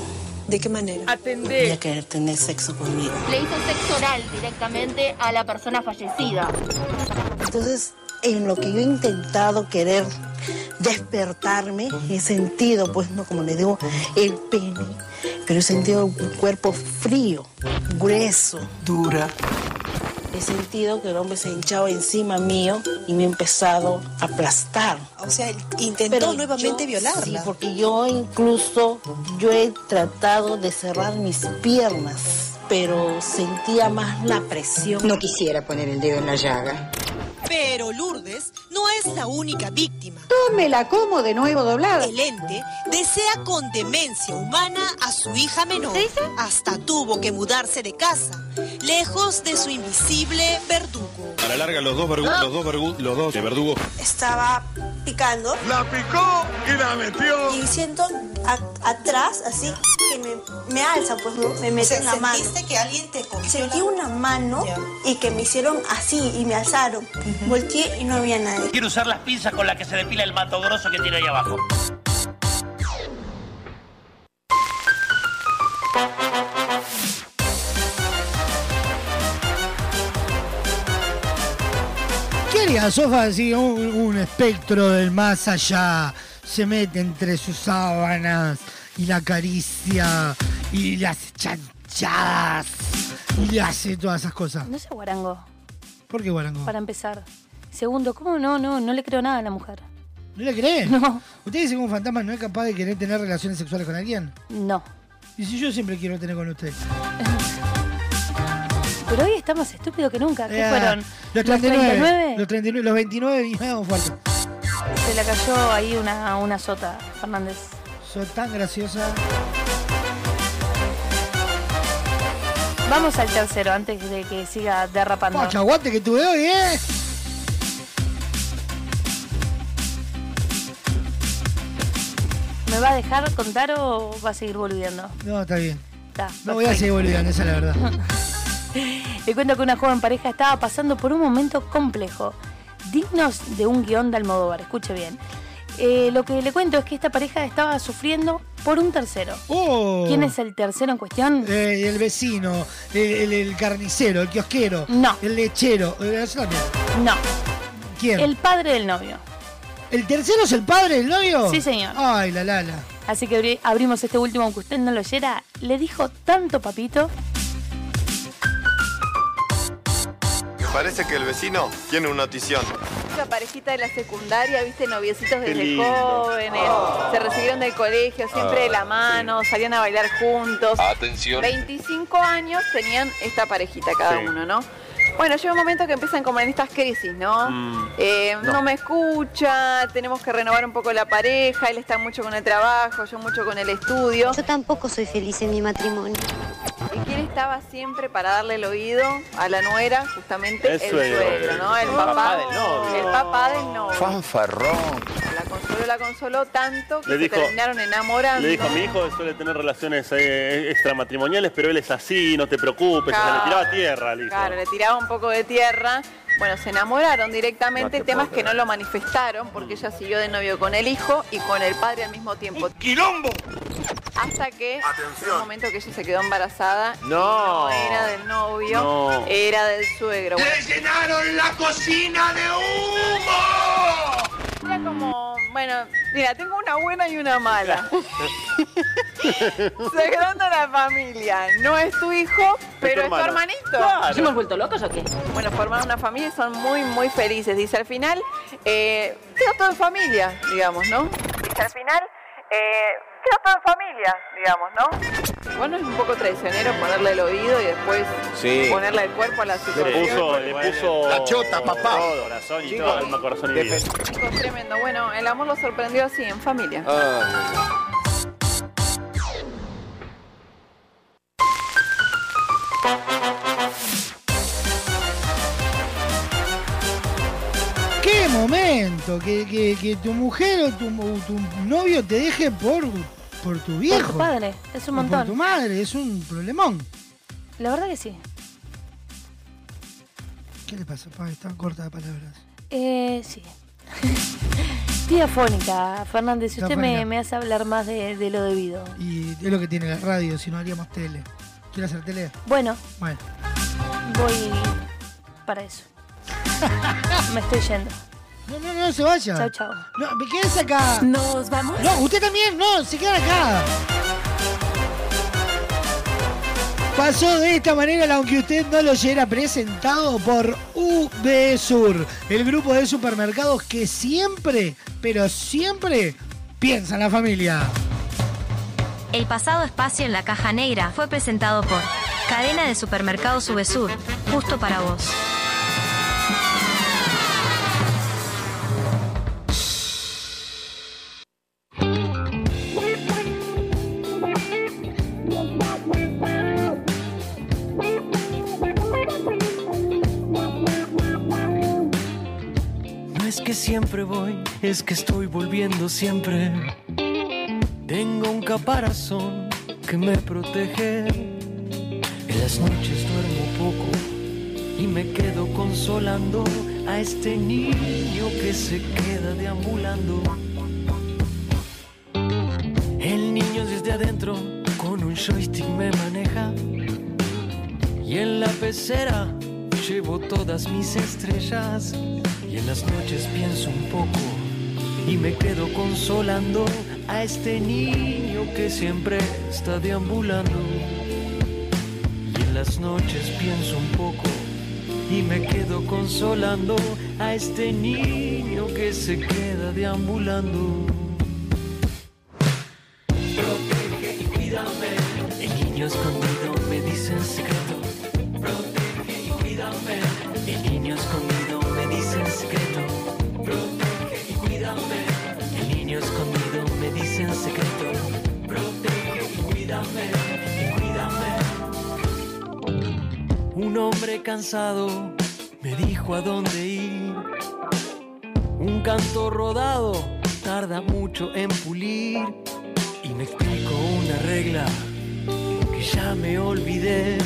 S37: ¿De qué manera?
S36: Voy a querer tener sexo conmigo.
S38: Le hizo sexo oral directamente a la persona fallecida.
S36: Entonces, en lo que yo he intentado querer despertarme, he sentido, pues, no como le digo, el pene, pero he sentido un cuerpo frío, grueso.
S37: Dura.
S36: He sentido que el hombre se ha hinchado encima mío y me ha empezado a aplastar.
S37: O sea, intentó nuevamente
S36: yo-
S37: violarla.
S36: Sí, porque yo incluso, yo he tratado de cerrar mis piernas, pero sentía más la presión.
S13: No quisiera poner el dedo en la llaga.
S37: Pero Lourdes no es la única víctima.
S13: Tómela como de nuevo doblada.
S37: El ente desea con demencia humana a su hija menor. Hasta tuvo que mudarse de casa, lejos de su invisible verdugo.
S31: A la larga, los dos verdugos, los dos verdugos, los dos de verdugo.
S37: Estaba picando.
S31: La picó y la metió.
S37: Y siento a- atrás, así, que me, me alza, pues ¿no? me mete en la mano. ¿Sentiste que alguien te cogió Sentí una mano y que me hicieron así y me alzaron. Volteé y no había nadie.
S39: Quiero usar las pinzas con las que se depila el mato grosso que tiene ahí abajo.
S6: ¿Qué haría Sofa si un, un espectro del más allá se mete entre sus sábanas y la acaricia y le hace chanchadas y le hace todas esas cosas?
S19: No sé, Guarango,
S6: ¿Por qué Guarango?
S19: para empezar. Segundo, ¿cómo no? No, no le creo nada a la mujer.
S6: ¿No le cree?
S19: No.
S6: ¿Usted dice que un fantasma no es capaz de querer tener relaciones sexuales con alguien?
S19: No.
S6: Y si yo siempre quiero tener con usted. *laughs*
S19: Pero hoy está más estúpido que nunca. ¿Qué
S6: Eh,
S19: fueron?
S6: Los 39.
S19: 39?
S6: Los 39, los 29 vinieron fuerte.
S19: Se le cayó ahí una, una sota, Fernández.
S6: Soy tan graciosa.
S19: Vamos al tercero antes de que siga derrapando.
S6: Pacha, aguante que tuve hoy, ¿eh?
S19: ¿Me va a dejar contar o va a seguir boludeando?
S6: No, está bien.
S19: Está,
S6: No voy a seguir boludeando, esa es la verdad. *laughs*
S19: Le cuento que una joven pareja estaba pasando por un momento complejo, dignos de un guion de Almodóvar, escuche bien. Eh, lo que le cuento es que esta pareja estaba sufriendo por un tercero.
S6: Oh.
S19: ¿Quién es el tercero en cuestión?
S6: Eh, el vecino, el, el- el carnicero, el kiosquero.
S19: No.
S6: El lechero. eh.
S19: No.
S6: ¿Quién?
S19: El padre del novio.
S6: ¿El tercero es el padre del novio?
S19: Sí, señor.
S6: Ay, la la la.
S19: Así que abri- abrimos este último, aunque usted no lo oyera. Le dijo tanto papito.
S40: Parece que el vecino tiene una notición.
S41: Esa parejita de la secundaria, viste, noviecitos desde jóvenes, se recibieron del colegio, siempre de la
S40: Ah,
S41: mano, salían a bailar juntos.
S40: Atención.
S41: 25 años tenían esta parejita cada
S40: Sí.
S41: uno, ¿no? Bueno, llega un momento que empiezan como en estas crisis, ¿no?
S40: Mm,
S41: Eh, no.
S40: no.
S41: me escucha, tenemos que renovar un poco la pareja, él está mucho con el trabajo, yo mucho con el estudio.
S42: Yo tampoco soy feliz en mi matrimonio.
S41: ¿Y quién estaba siempre para darle el oído a la nuera? Justamente
S40: El
S41: el,
S40: suegro.
S41: suegro, ¿no? El
S40: El
S41: papá,
S40: papá del novio.
S41: El papá del novio.
S40: Fanfarrón.
S41: La consoló, la consoló tanto que
S30: Le
S41: se
S30: dijo-
S41: terminaron enamorando.
S30: Le dijo, mi hijo suele tener relaciones eh, extramatrimoniales, pero él es así, no te preocupes. O sea, le tiraba tierra, le dijo.
S41: Claro, le tiraba un poco de tierra. Bueno, se enamoraron directamente,
S30: No te
S41: temas que no lo manifestaron porque ella siguió de novio con el hijo y con el padre al mismo tiempo.
S40: ¡Quilombo!
S41: Hasta que,
S40: Atención.
S41: en un momento que ella se quedó embarazada,
S40: No.
S41: no era del novio,
S40: No.
S41: era del suegro. Bueno,
S40: llenaron la cocina de humo!
S41: Era como, bueno, mira, tengo una buena y una mala. *laughs* Sagrando la familia. No es tu hijo, pero es tu hermanito.
S40: Claro.
S41: ¿Nos hemos vuelto locos o qué? Bueno, formaron una familia y son muy, muy felices. Dice al final, eh, todo en familia, digamos, ¿no? Dice al final, eh, quedó todo en familia, digamos, ¿no? Bueno, es un poco traicionero ponerle el oído y después
S40: Sí.
S41: ponerle el cuerpo a la
S30: Le
S41: situación.
S30: puso, le puso.
S40: La chota, papá.
S30: Todo, corazón y
S41: Chicos,
S30: todo, alma, corazón y vida.
S41: Tremendo. Bueno, el amor lo sorprendió así, en familia.
S40: Ah.
S6: ¡Qué momento! Que, que- que tu mujer o tu, o tu novio te deje por, por tu viejo.
S19: Por tu padre, es un
S6: O Por
S19: montón.
S6: tu madre, es un problemón.
S19: La verdad que sí.
S6: ¿Qué le pasa, pa? Está corta de palabras.
S19: Eh, sí. *laughs* Tía Fónica, Fernández, si usted me, me hace hablar más de, de lo debido.
S6: Y es lo que tiene la radio, si no haríamos tele. ¿Quiere hacer tele?
S19: Bueno,
S6: Bueno.
S19: voy para eso. *laughs* me estoy yendo.
S6: No, no, no se vaya.
S19: Chao, chao.
S6: No, me quedes acá.
S41: Nos vamos.
S6: No, usted también, no, se queda acá. Pasó de esta manera, aunque usted no lo oyera, presentado por Sur, el grupo de supermercados que siempre, pero siempre piensa en la familia.
S3: El pasado espacio en la caja negra fue presentado por Cadena de Supermercados Sur, justo para vos.
S1: Siempre voy, es que estoy volviendo siempre. Tengo un caparazón que me protege. En las noches duermo poco y me quedo consolando a este niño que se queda deambulando. El niño desde adentro con un joystick me maneja y en la pecera llevo todas mis estrellas las noches pienso un poco y me quedo consolando a este niño que siempre está deambulando. Y en las noches pienso un poco y me quedo consolando a este niño que se queda deambulando. Cansado me dijo a dónde ir. Un canto rodado tarda mucho en pulir. Y me explicó una regla que ya me olvidé.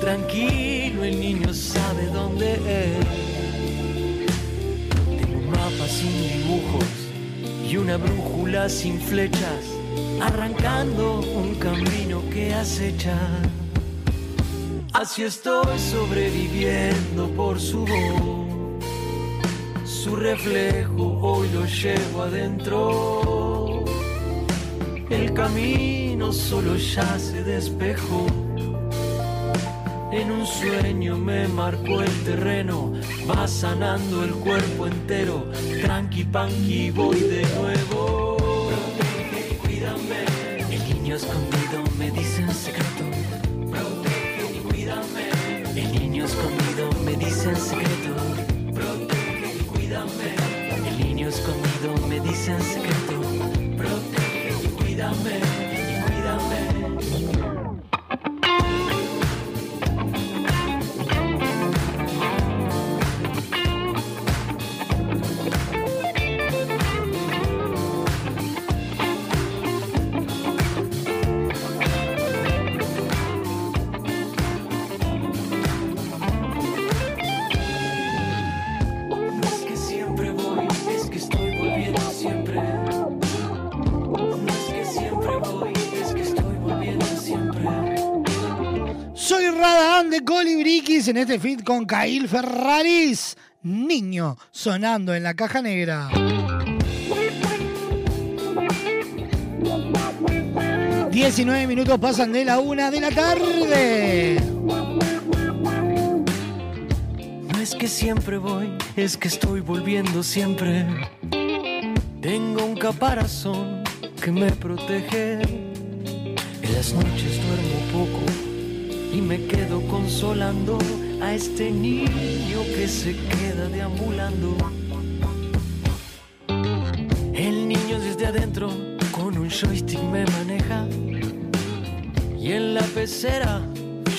S1: Tranquilo, el niño sabe dónde es. Tengo un mapa sin dibujos y una brújula sin flechas, arrancando un camino que acecha. Así estoy sobreviviendo por su voz, su reflejo hoy lo llevo adentro. El camino solo ya se despejó. En un sueño me marcó el terreno, va sanando el cuerpo entero. Tranqui panqui voy de nuevo. En
S6: este feed con Kail Ferraris. Niño sonando en la caja negra. Diecinueve minutos pasan de la una de la tarde.
S1: No es que siempre voy, es que estoy volviendo siempre. Tengo un caparazón que me protege. En las noches duermo poco y me quedo consolando a este niño que se queda deambulando. El niño desde adentro con un joystick me maneja y en la pecera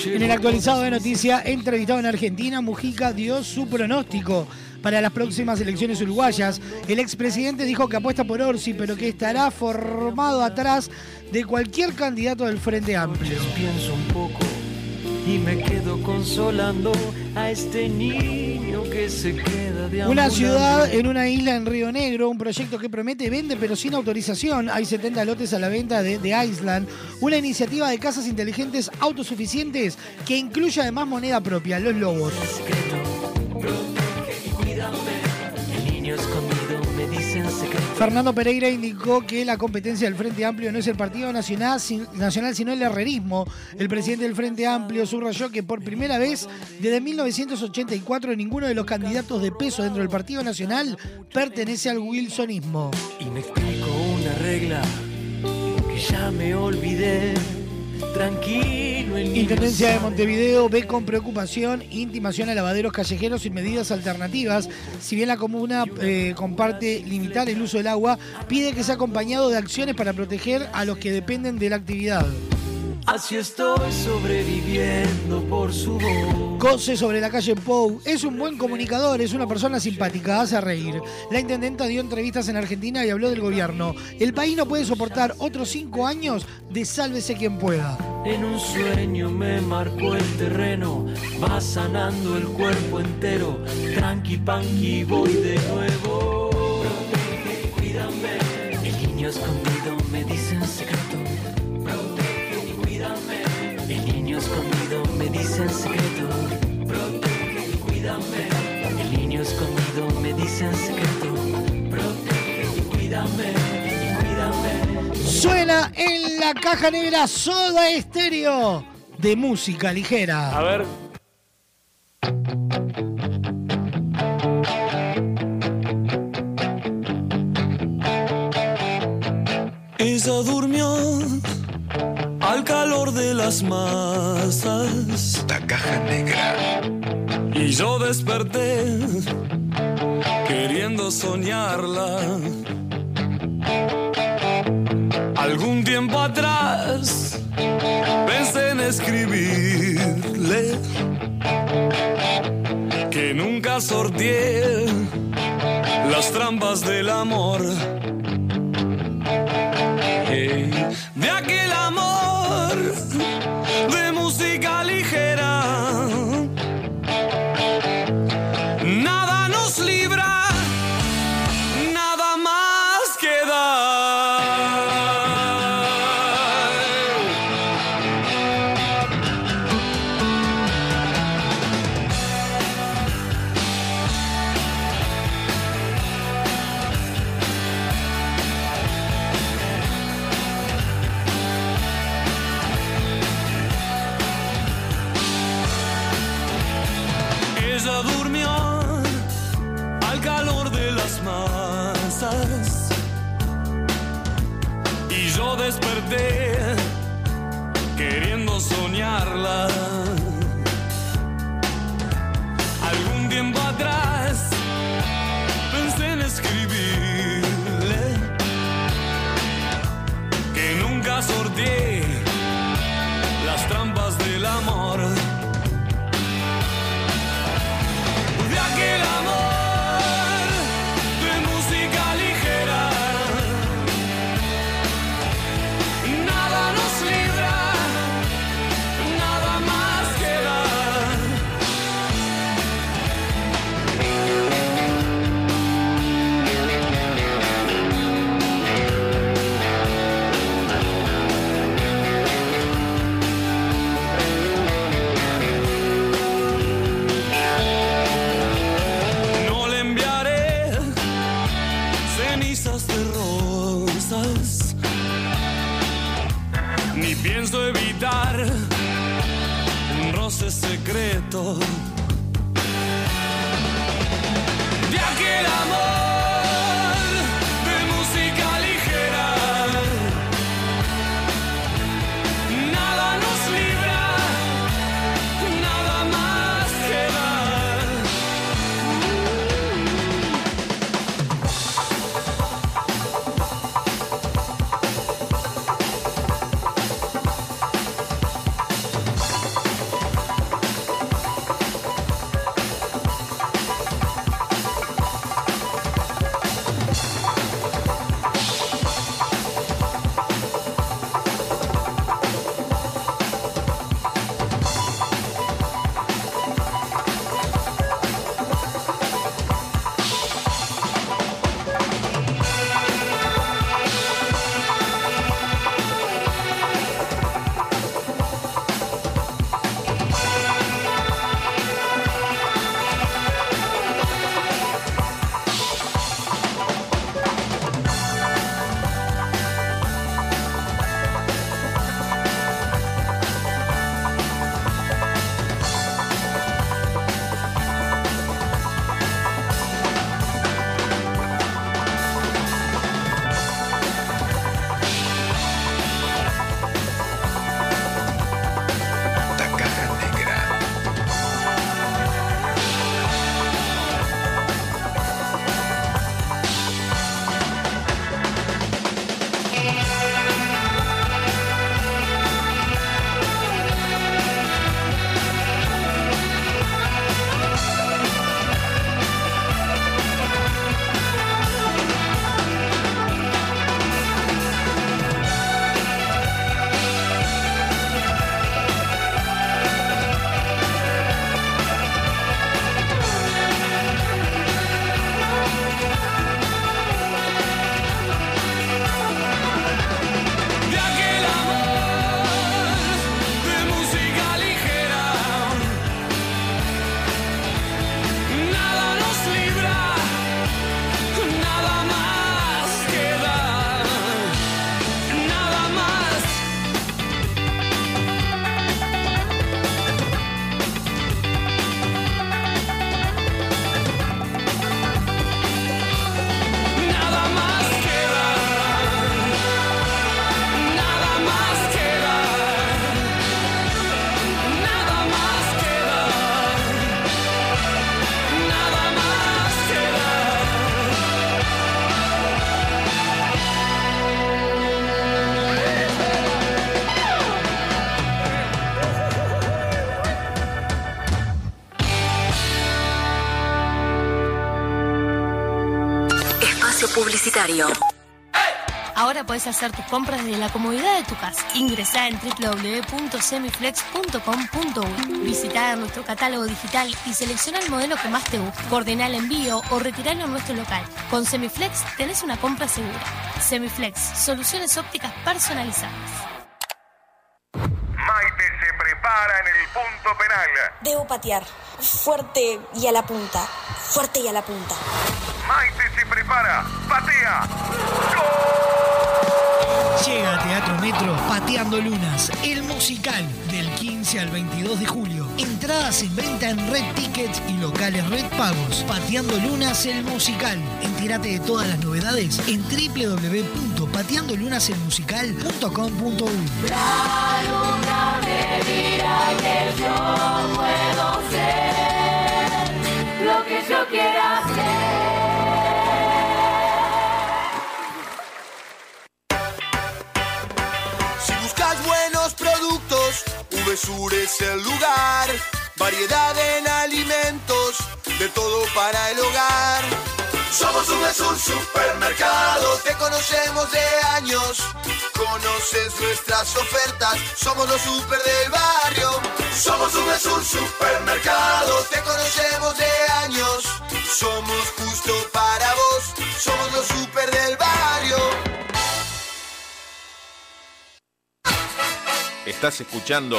S6: En el actualizado de noticias, entrevistado en Argentina, Mujica dio su pronóstico para las próximas elecciones uruguayas. El expresidente dijo que apuesta por Orsi, pero que estará formado atrás de cualquier candidato del Frente Amplio.
S1: pienso un poco y me quedo consolando a este niño que se queda de
S6: Una ciudad en una isla en Río Negro, un proyecto que promete vende pero sin autorización. Hay 70 lotes a la venta de, de Island, una iniciativa de casas inteligentes autosuficientes que incluye además moneda propia, los lobos. Fernando Pereira indicó que la competencia del Frente Amplio no es el Partido Nacional, sin- nacional sino el herrerismo. El presidente del Frente Amplio subrayó que por primera vez desde 1984 ninguno de los candidatos de peso dentro del Partido Nacional pertenece al wilsonismo.
S10: Y me explico una regla que ya me olvidé. Tranquilo, el
S6: Intendencia de. Montevideo ve con preocupación intimación a lavaderos callejeros sin medidas alternativas. Si bien la comuna eh, comparte limitar el uso del agua, pide que sea acompañado de acciones para proteger a los que dependen de la actividad.
S10: Así estoy sobreviviendo por su voz.
S6: Cose sobre la calle Pou. Es un buen comunicador, es una persona simpática, hace reír. La intendenta dio entrevistas en Argentina y habló del gobierno. El país no puede soportar otros cinco años de sálvese quien pueda.
S10: En un sueño me marcó el terreno, va sanando el cuerpo entero. Tranqui panqui voy de nuevo. Protege, cuídame. El niño escondido me dice en secreto. Escondido me dice en secreto. Protege y cuídame. El niño escondido me dice en secreto. Protege y cuídame. Y cuídame.
S6: Suena en la caja negra Soda Estéreo de música ligera.
S30: A ver.
S10: Ella durmió al calor de las masas.
S43: La caja negra.
S10: Y yo desperté queriendo soñarla. Algún tiempo atrás pensé en escribirle que nunca sorteé las trampas del amor. Hey, de aquel amor
S19: Ahora puedes hacer tus compras desde la comodidad de tu casa. Ingresá en www.semiflex.com.uy. Visita nuestro catálogo digital y selecciona el modelo que más te guste. Coordina el envío o retiralo en nuestro local. Con Semiflex tenés una compra segura. Semiflex, soluciones ópticas personalizadas.
S16: Maite se prepara en el punto penal.
S17: Debo patear. Fuerte y a la punta. Fuerte y a la punta.
S16: Maite se prepara. Patea.
S6: Llega a Teatro Metro Pateando Lunas, el musical del 15 al 22 de julio. Entradas en venta en Red Tickets y locales Red Pagos. Pateando Lunas, el musical. Entérate de todas las novedades en www.pateandolunaselmusical.com.uy.
S44: La luna me dirá que yo puedo ser lo que yo
S45: Variedad en alimentos, de todo para el hogar. Somos VSUR Supermercado, te conocemos de años. Conoces nuestras ofertas, somos los super del barrio. Somos VSUR Supermercado, te conocemos de años. Somos justo para vos, somos los super del barrio.
S4: Estás escuchando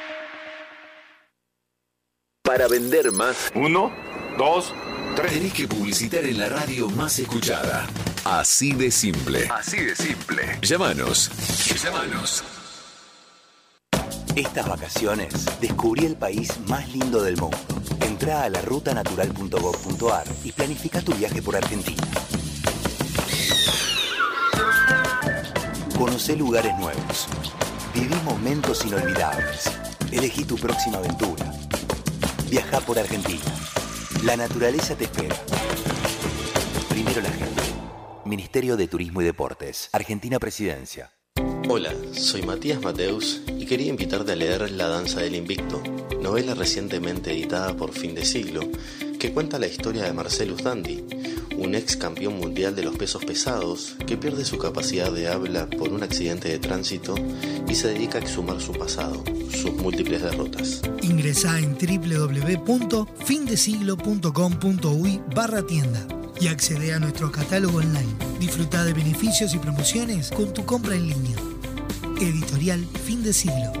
S20: Para vender más.
S46: Uno, dos, tres.
S20: Tenés que publicitar en la radio más escuchada. Así de simple. Así de simple. Llámanos. Llámanos.
S21: Estas vacaciones descubrí el país más lindo del mundo. Entrá a la rutanatural.gov.ar y planifica tu viaje por Argentina. Conocé lugares nuevos. Viví momentos inolvidables. Elegí tu próxima aventura. Viaja por Argentina. La naturaleza te espera. Primero la gente. Ministerio de Turismo y Deportes. Argentina Presidencia.
S47: Hola, soy Matías Mateus y quería invitarte a leer La Danza del Invicto, novela recientemente editada por Fin de Siglo, que cuenta la historia de Marcelus Dandy, un ex campeón mundial de los pesos pesados que pierde su capacidad de habla por un accidente de tránsito y se dedica a exhumar su pasado, sus múltiples derrotas.
S6: Ingresá en www.findesiglo.com.uy barra tienda y accede a nuestro catálogo online. Disfruta de beneficios y promociones con tu compra en línea. Editorial Fin de Siglo.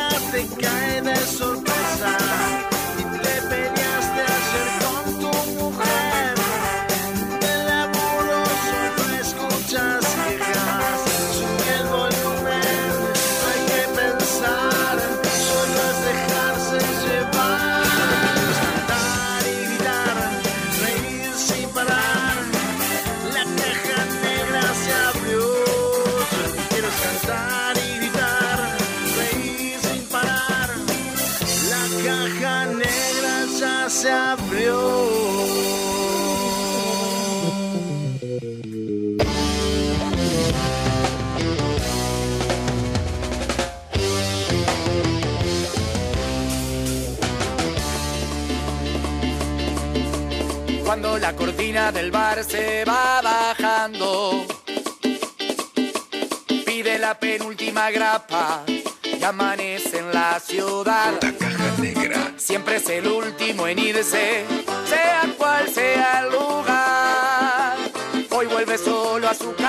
S26: esquina del bar se va bajando. Pide la penúltima grapa y amanece en la ciudad. Siempre es el último en irse, sea cual sea el lugar. Hoy vuelve solo a su casa.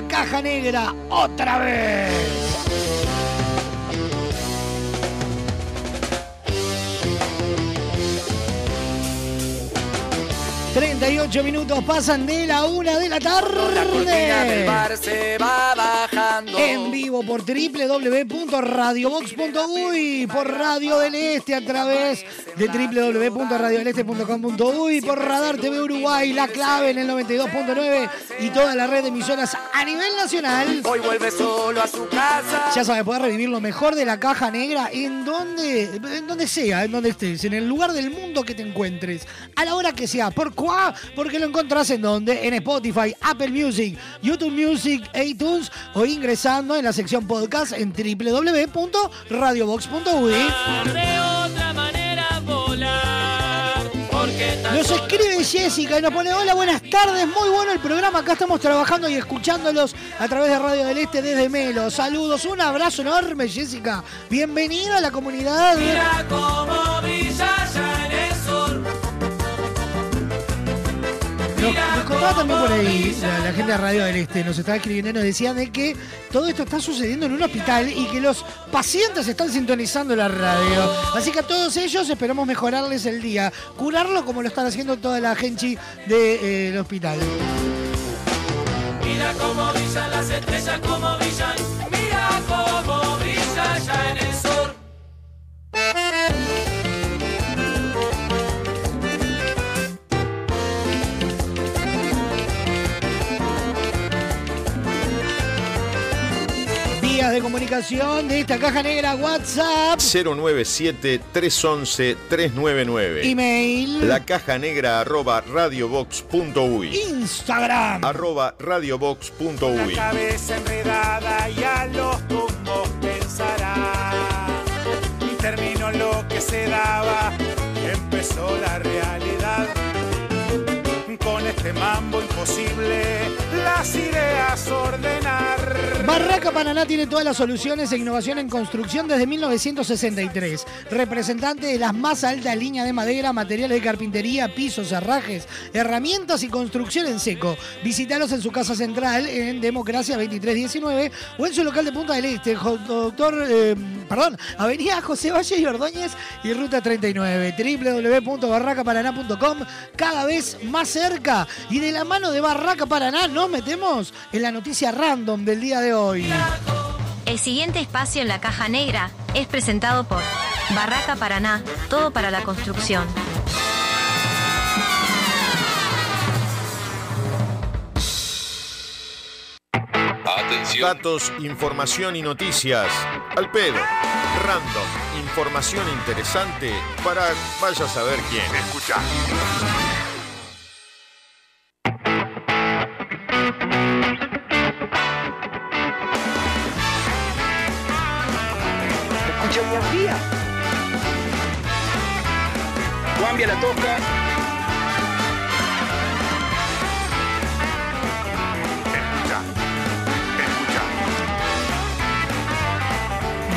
S48: La
S26: caja negra
S6: otra vez. 38 minutos pasan de la una de la tarde.
S49: La cortina del bar se va bajando.
S6: En vivo por www.radiobox.uy, por Radio del Este a través de www.radiodeleste.com.uy, por Radar TV Uruguay, La Clave en el 92.9 y toda la red de emisoras a nivel nacional.
S49: Hoy vuelve solo a su casa.
S6: Ya sabes, puedes revivir lo mejor de la caja negra en donde, en donde sea, en donde estés, en el lugar del mundo que te encuentres, a la hora que sea. ¿Por cuá? Porque lo encontrás en donde? En Spotify, Apple Music, YouTube Music, iTunes o ingresando en la sección podcast en www.radiobox.uy. Nos escribe Jessica y nos pone, hola, buenas tardes, muy bueno el programa, acá estamos trabajando y escuchándolos a través de Radio del Este desde Melo. Saludos, un abrazo enorme Jessica, bienvenida a la comunidad.
S50: Mira
S6: También por ahí la, gente de Radio del Este, nos estaba escribiendo y nos decían de que todo esto está sucediendo en un hospital y que los pacientes están sintonizando la radio. Así que a todos ellos esperamos mejorarles el día, curarlo como lo están haciendo toda la gente del hospital.
S50: Mira cómo las estrellas, cómo
S6: de comunicación de esta caja negra WhatsApp,
S40: 097-311-399.
S6: email,
S40: La caja negra arroba radiobox.uy.
S6: Instagram.
S40: Arroba radiobox.uy.
S51: La cabeza enredada y a los tumbos pensará. Y terminó lo que se daba y empezó la realidad. Con este mambo imposible, las ideas ordenar.
S6: Barraca Paraná tiene todas las soluciones e innovación en construcción desde 1963. Representante de las más altas líneas de madera, materiales de carpintería, pisos, herrajes, herramientas y construcción en seco. Visítalos en su casa central en Democracia 2319 o en su local de Punta del Este, doctor, eh, perdón, Avenida José Valle y Ordóñez y Ruta 39. www.barracaparaná.com cada vez más cerca y de la mano de Barraca Paraná nos metemos en la noticia random del día de hoy.
S3: El siguiente espacio en la caja negra es presentado por Barraca Paraná, todo para la construcción.
S40: Atención. Datos, información y noticias. Al pedo. Random. Información interesante para vaya a saber quién. Escucha.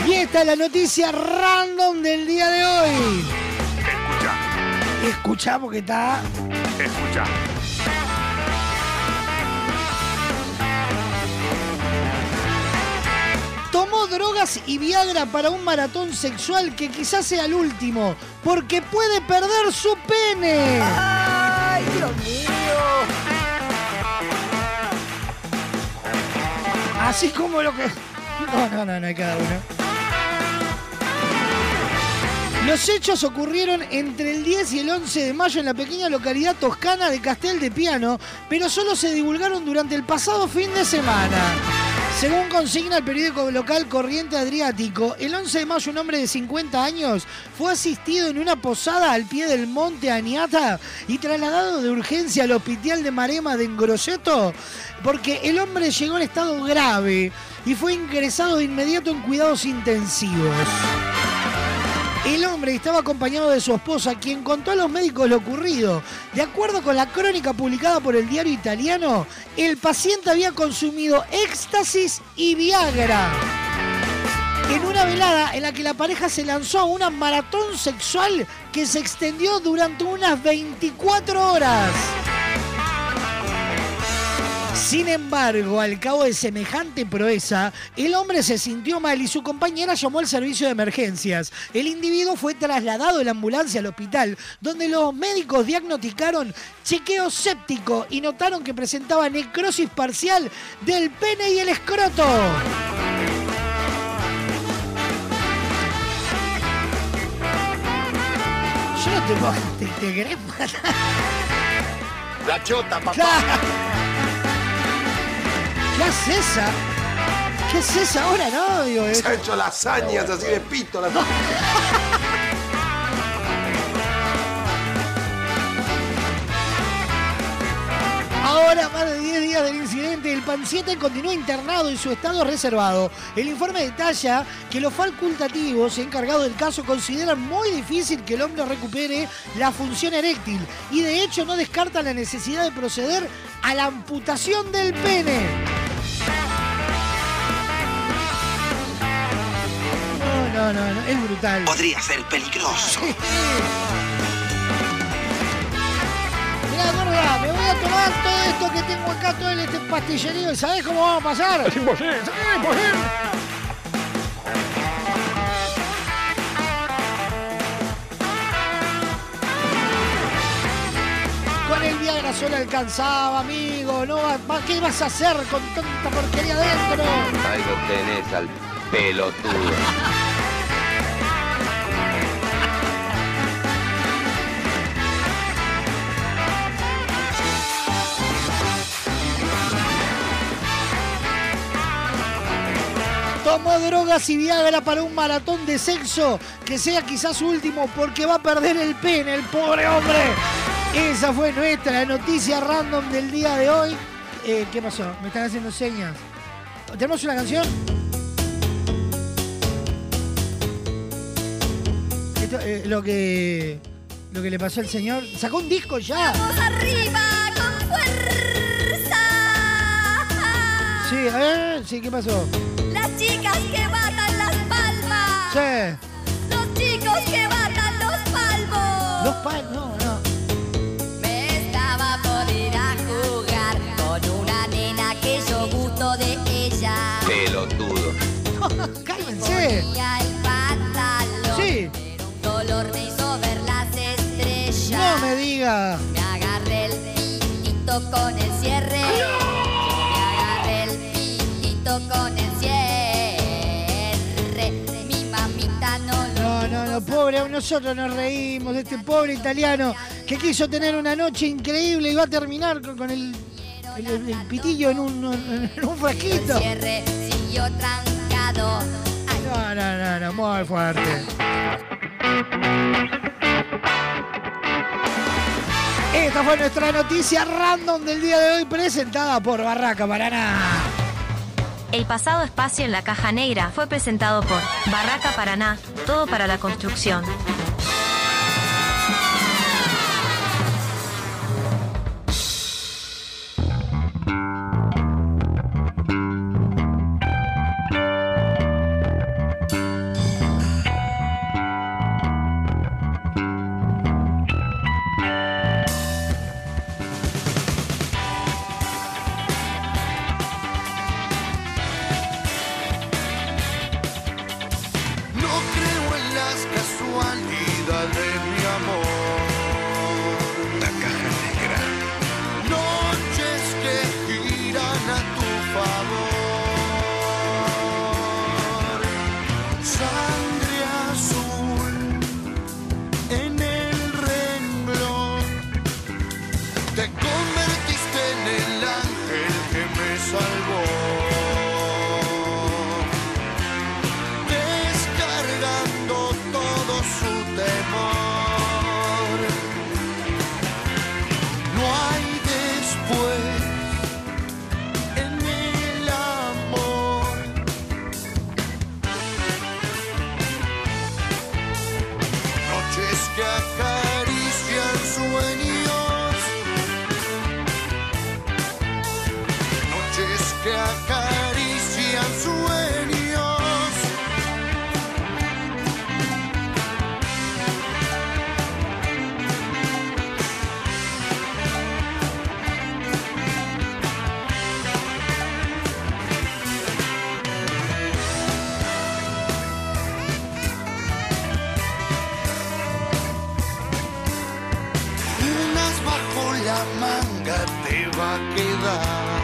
S6: Y esta es la noticia random del día de hoy.
S16: Escucha,
S6: Escucha porque está.
S16: escucha.
S6: Drogas y Viagra para un maratón sexual que quizás sea el último, porque puede perder su pene.
S49: ¡Ay, Dios mío!
S6: Así como lo que. No, no, no, no hay cada uno. Los hechos ocurrieron entre el 10 y el 11 de mayo en la pequeña localidad toscana de Castel de Piano, pero solo se divulgaron durante el pasado fin de semana. Según consigna el periódico local Corriente Adriático, el 11 de mayo un hombre de 50 años fue asistido en una posada al pie del monte Aniata y trasladado de urgencia al hospital de Marema de Engrosseto porque el hombre llegó en estado grave y fue ingresado de inmediato en cuidados intensivos. El hombre estaba acompañado de su esposa, quien contó a los médicos lo ocurrido. De acuerdo con la crónica publicada por el diario italiano, el paciente había consumido éxtasis y Viagra. En una velada en la que la pareja se lanzó a una maratón sexual que se extendió durante unas 24 horas. Sin embargo, al cabo de semejante proeza, el hombre se sintió mal y su compañera llamó al servicio de emergencias. El individuo fue trasladado en la ambulancia al hospital, donde los médicos diagnosticaron chequeo séptico y notaron que presentaba necrosis parcial del pene y el escroto. Yo no te. *laughs* ¿Te, te querés matar?
S16: La chota, papá.
S6: ¿Qué haces esa? ¿Qué es esa ahora, no? Digo,
S16: Se ha hecho lasañas así de pito.
S6: Ahora, más de 10 días del incidente, el panciente continúa internado y su estado reservado. El informe detalla que los facultativos encargados del caso consideran muy difícil que el hombre recupere la función eréctil y de hecho no descartan la necesidad de proceder a la amputación del pene. No, no, no, es brutal.
S52: Podría ser peligroso.
S6: Mirá, gorda, me voy a tomar todo esto que tengo acá, todo este pastillerío. ¿Y sabés cómo vamos a pasar?
S16: Es imposible.
S6: Es imposible. Con el Viagra solo alcanzaba, amigo. No, ¿Qué vas a hacer con tanta porquería adentro?
S9: Ahí lo tenés al pelotudo.
S6: Tomó drogas y Viagra para un maratón de sexo que sea quizás su último porque va a perder el pene, el pobre hombre. Esa fue nuestra noticia random del día de hoy. Eh, ¿Qué pasó? Me están haciendo señas. ¿Tenemos una canción? Esto, eh, lo que lo que le pasó al señor. Sacó un disco ya.
S53: arriba con fuerza.
S6: Sí, ¿eh? Sí, ¿qué pasó?
S53: Las chicas que batan las palmas.
S6: Sí.
S53: Los chicos que batan los palmos.
S6: Los pa... No, no.
S53: Me estaba por ir a jugar con una nena que yo gusto de ella.
S9: Pelotudo. *laughs*
S6: Cálmense.
S53: Ponía el pantalón.
S6: Sí.
S53: Pero un dolor me hizo ver las estrellas.
S6: No me diga.
S53: Me agarré el pitito con el cierre. Yo me agarré el pitito con el
S6: pobre, nosotros nos reímos de este pobre italiano que quiso tener una noche increíble y va a terminar con, con el, el- el- el pitillo en un, en un frasquito. No, no, no, no, muy fuerte. Esta fue nuestra noticia random del día de hoy presentada por Barraca Paraná.
S45: El pasado espacio en la caja negra fue presentado por Barraca Paraná, todo para la construcción.
S54: manga te
S45: va a quedar.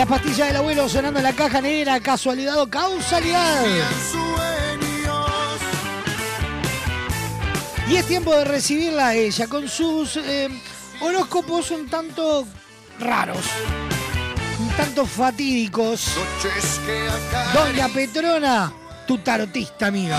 S45: La
S6: pastilla del abuelo sonando en la caja negra, casualidad o causalidad. Y es tiempo de recibirla a ella con sus eh, horóscopos un tanto raros, un tanto fatídicos. Doña Petrona, tu tarotista amiga.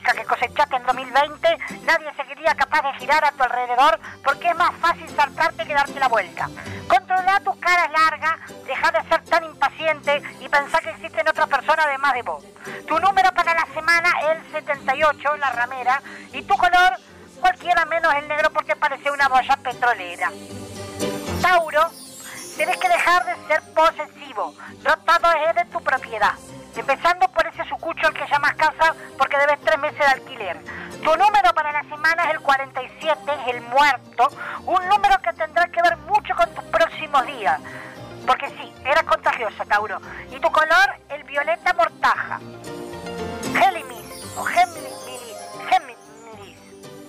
S55: Que cosechaste en 2020, nadie seguiría capaz de girar a tu alrededor porque es más fácil saltarte que darte la vuelta. Controla tu cara larga, deja de ser tan impaciente y pensá que existen otras personas además de vos. Tu número para la semana es el 78, la ramera, y tu color cualquiera menos el negro porque parece una boya petrolera. Tauro, tienes que dejar de ser posesivo. Todo es de tu propiedad. Empezando por ese sucucho al que llamas casa porque debes tres meses de alquiler. Tu número para la semana es el 47, es el muerto. Un número que tendrá que ver mucho con tus próximos días. Porque sí, eres contagioso, Tauro. Y tu color, el violeta mortaja. Géminis o Géminis.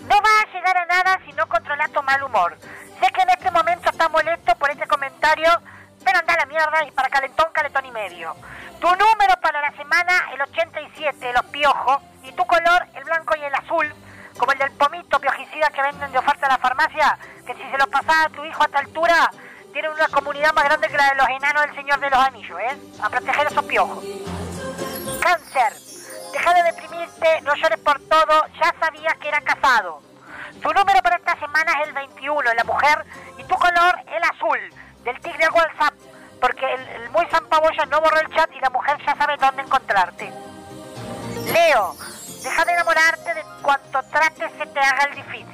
S55: No vas a llegar a nada si no controlas tu mal humor. Sé que en este momento estás molesto por este comentario, pero anda a la mierda y para calentón, calentón y medio. Tu número para la semana, el 87, los piojos, y tu color, el blanco y el azul, como el del pomito piojicida que venden de oferta en la farmacia, que si se lo pasas a tu hijo a esta altura, tiene una comunidad más grande que la de los enanos del Señor de los Anillos, ¿eh? A proteger esos piojos. Cáncer. Deja de deprimirte, no llores por todo, ya sabías que era casado. Tu número para esta semana es el 21, la mujer, y tu color el azul, del tigre al WhatsApp, porque el, el muy zampaboya no borró el chat y la mujer ya sabe dónde encontrarte. Leo, deja de enamorarte de cuanto trates se te haga el difícil.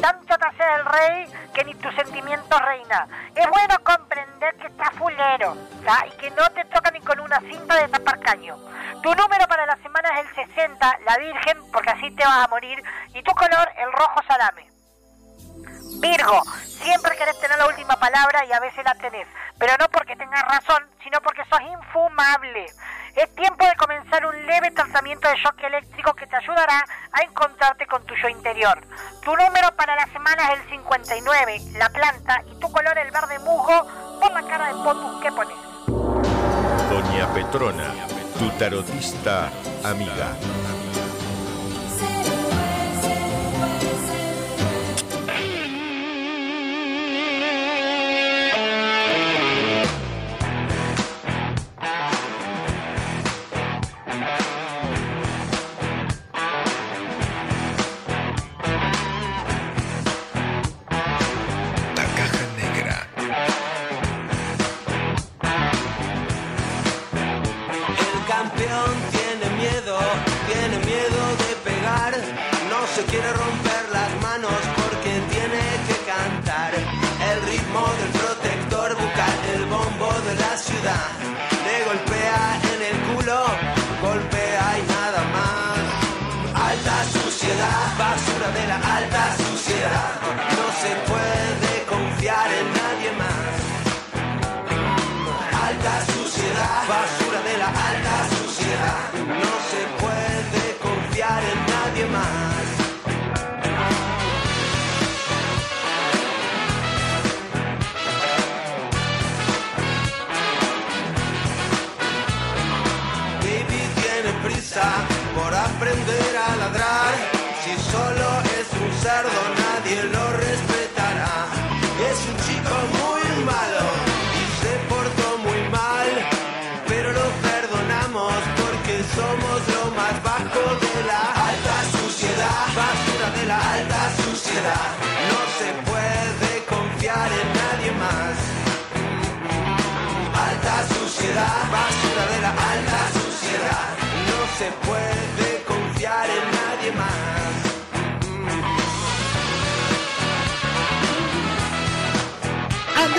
S55: Tanto te hace el rey que ni tus sentimientos reina. Es bueno comprender que estás fulero ¿tá? y que no te toca ni con una cinta de tapar caño. Tu número para la semana es el 60, la Virgen, porque así te vas a morir. Y tu color, el rojo salame. Virgo, siempre querés tener la última palabra y a veces la tenés, pero no porque tengas razón, sino porque sos infumable. Es tiempo de comenzar un leve tratamiento de shock eléctrico que te ayudará a encontrarte con tu yo interior. Tu número para la semana es el 59, la planta, y tu color el verde musgo por la cara de potus que pones.
S1: Doña Petrona, tu tarotista amiga.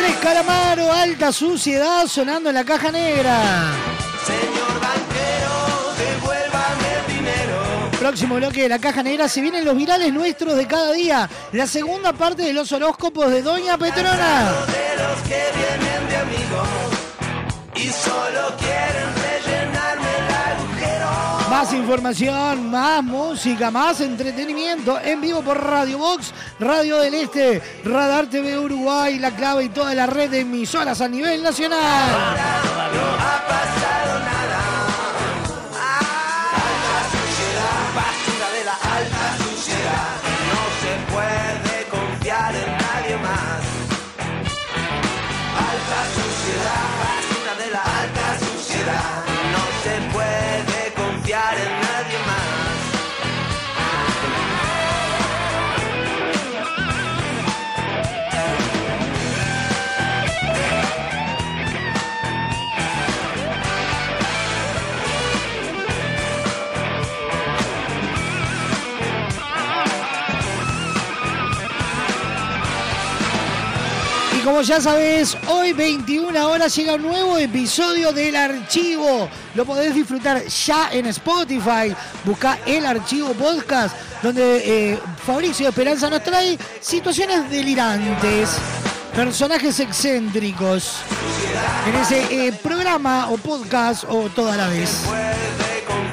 S6: Andrés Calamaro, alta suciedad sonando en la caja negra.
S56: Señor banquero, devuélvame el dinero.
S6: Próximo bloque de la caja negra se vienen los virales nuestros de cada día. La segunda parte de los horóscopos de Doña Petrona.
S56: De los que
S6: Más información, más música, más entretenimiento en vivo por Radio Box, Radio del Este, Radar TV Uruguay, La Clave y toda la red de emisoras a nivel nacional. Como ya sabes, hoy 21 horas llega un nuevo episodio del archivo. Lo podés disfrutar ya en Spotify. Busca el archivo podcast, donde eh, Fabricio Esperanza nos trae situaciones delirantes, personajes excéntricos. En ese eh, programa o podcast o toda la vez.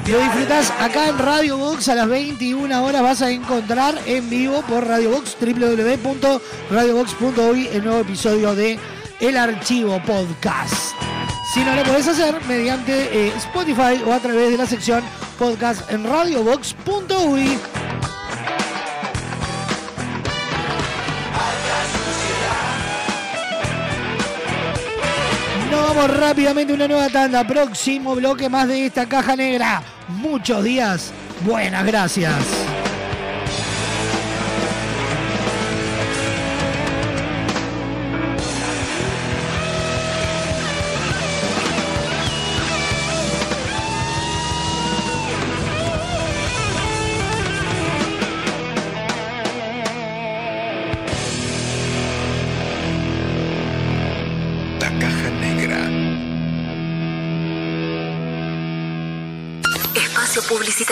S6: Lo disfrutás acá en Radio Box a las 21 horas. Vas a encontrar en vivo por Radio Box, www.radiobox.uy, el nuevo episodio de El Archivo Podcast. Si no lo podés hacer mediante eh, Spotify o a través de la sección podcast en radiobox.uy. vamos rápidamente una nueva tanda. Próximo bloque más de esta caja negra. Muchos días. Buenas gracias.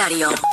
S13: Publicitario.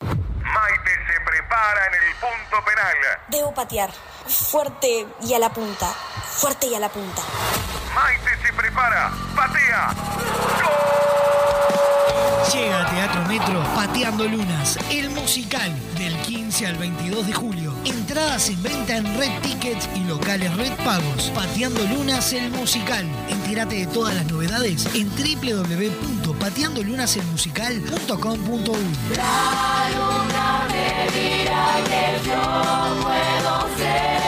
S16: Maite se prepara en el punto penal.
S57: Debo patear. Fuerte y a la punta. Fuerte y a la punta.
S16: Maite se prepara. Patea.
S6: Llega a Teatro Metro Pateando Lunas, el musical del 15 al 22 de julio. Entradas en venta en Red Tickets y locales Red Pagos. Pateando Lunas, el musical. Entérate de todas las novedades en www.pateandolunaselmusical.com.uy.
S43: La luna me dirá que yo puedo ser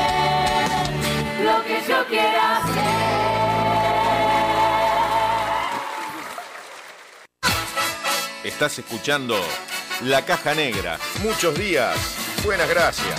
S43: lo que yo quiera
S40: Estás escuchando La Caja Negra. Muchos días. Buenas gracias.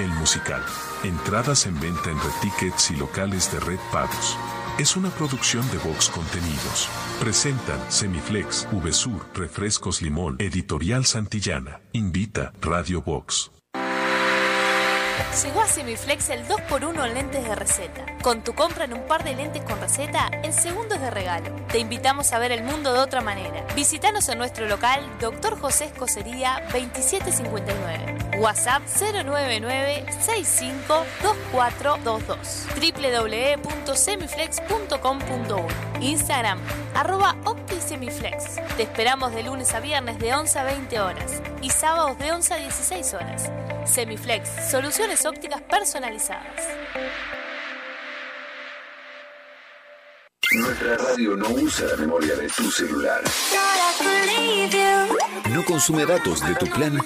S14: El musical. Entradas en venta en Red Tickets y locales de Red Pagos. Es una producción de Vox Contenidos. Presentan Semiflex, VSUR, Refrescos Limón, Editorial Santillana. Invita Radio Vox.
S19: Llegó a Semiflex el 2x1 en lentes de receta. Con tu compra en un par de lentes con receta, en segundos de regalo. Te invitamos a ver el mundo de otra manera. Visítanos en nuestro local, Dr. José Escocería 2759. WhatsApp 099-652422. www.semiflex.com.1 Instagram, arroba OptiSemiflex. Te esperamos de lunes a viernes de 11 a 20 horas y sábados de 11 a 16 horas. Semiflex, soluciones ópticas personalizadas.
S20: Nuestra radio no usa la memoria de tu celular. No consume datos de tu plan.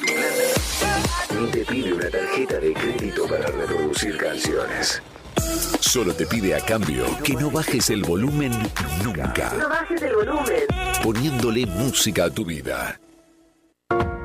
S20: Ni te pide una tarjeta de crédito para reproducir canciones. Solo te pide a cambio que no bajes el volumen nunca.
S58: No bajes el volumen.
S20: Poniéndole música a tu vida.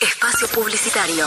S1: Espacio publicitario.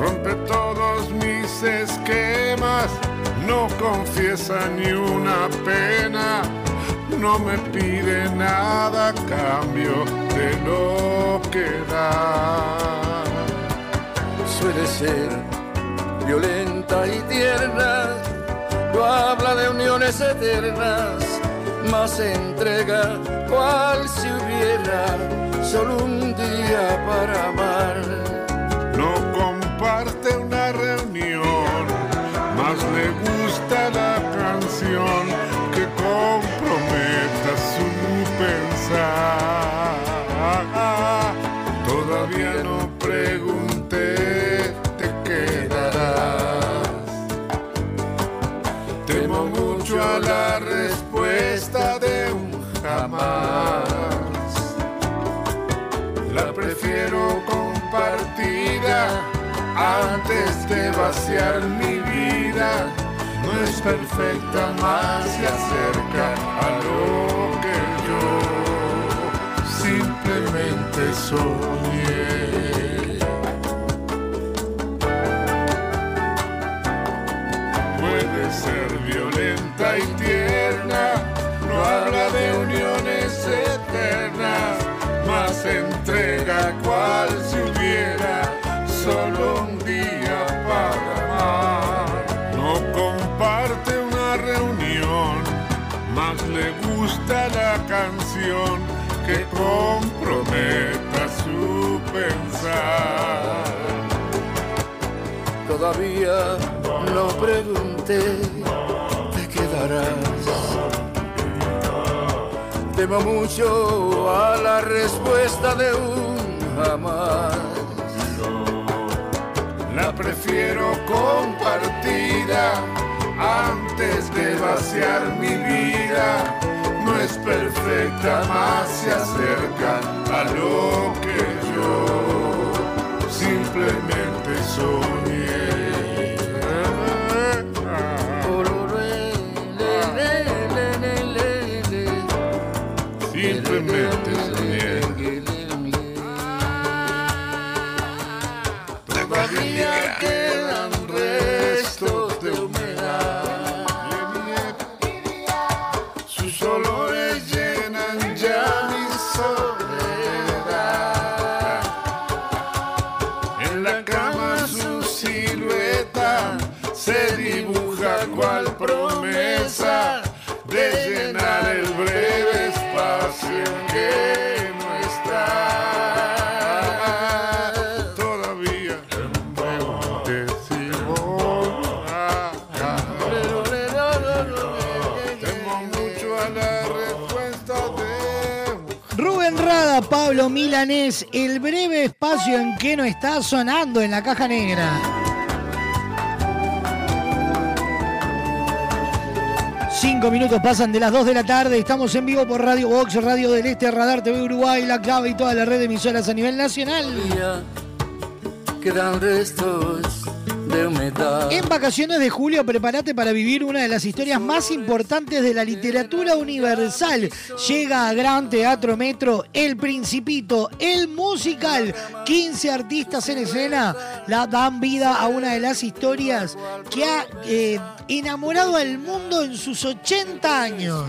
S59: Rompe todos mis esquemas, no confiesa ni una pena, no me pide nada a cambio de lo que da.
S60: Suele ser violenta y tierna, no habla de uniones eternas, más entrega cual si hubiera solo un día para amar.
S59: No comparte una de vaciar mi vida. No es perfecta, más se acerca a lo que yo simplemente soñé. Puede ser violenta y tierna, no habla de uniones eternas, más entrega cual si hubiera solo un que comprometa su pensar.
S60: Todavía no pregunté, te quedarás. Temo mucho a la respuesta de un jamás.
S59: La prefiero compartida antes de vaciar mi vida. Es perfecta, más se acerca a lo que yo simplemente
S6: Milanés, el breve espacio en que no está sonando en la caja negra. Cinco minutos pasan de las 2 de la tarde. Estamos en vivo por Radio Box, Radio del Este, Radar TV Uruguay, La Clave y toda la red de emisoras a nivel nacional.
S60: Quedan de humedad.
S6: En vacaciones de julio, prepárate para vivir una de las historias más importantes de la literatura universal. Llega a Gran Teatro Metro El Principito, el musical. 15 artistas en escena la dan vida a una de las historias que ha eh, enamorado al mundo en sus 80 años.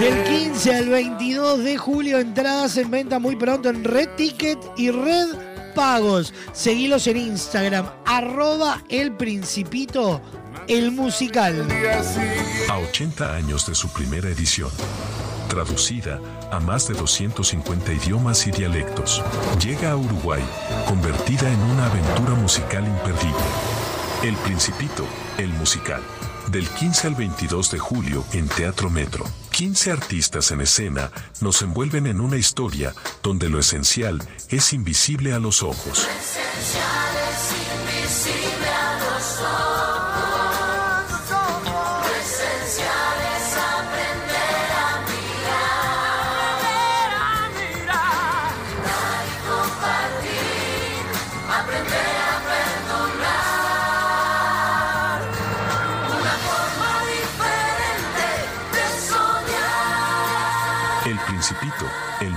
S6: Del 15 al 22 de julio, entradas en venta muy pronto en Red Ticket y Red Pagos. Seguilos en Instagram, arroba el principito, el musical.
S14: A 80 años de su primera edición. Traducida a más de 250 idiomas y dialectos. Llega a Uruguay, convertida en una aventura musical imperdible. El Principito, el musical. Del 15 al 22 de julio en Teatro Metro. 15 artistas en escena nos envuelven en una historia donde lo esencial es invisible a los ojos.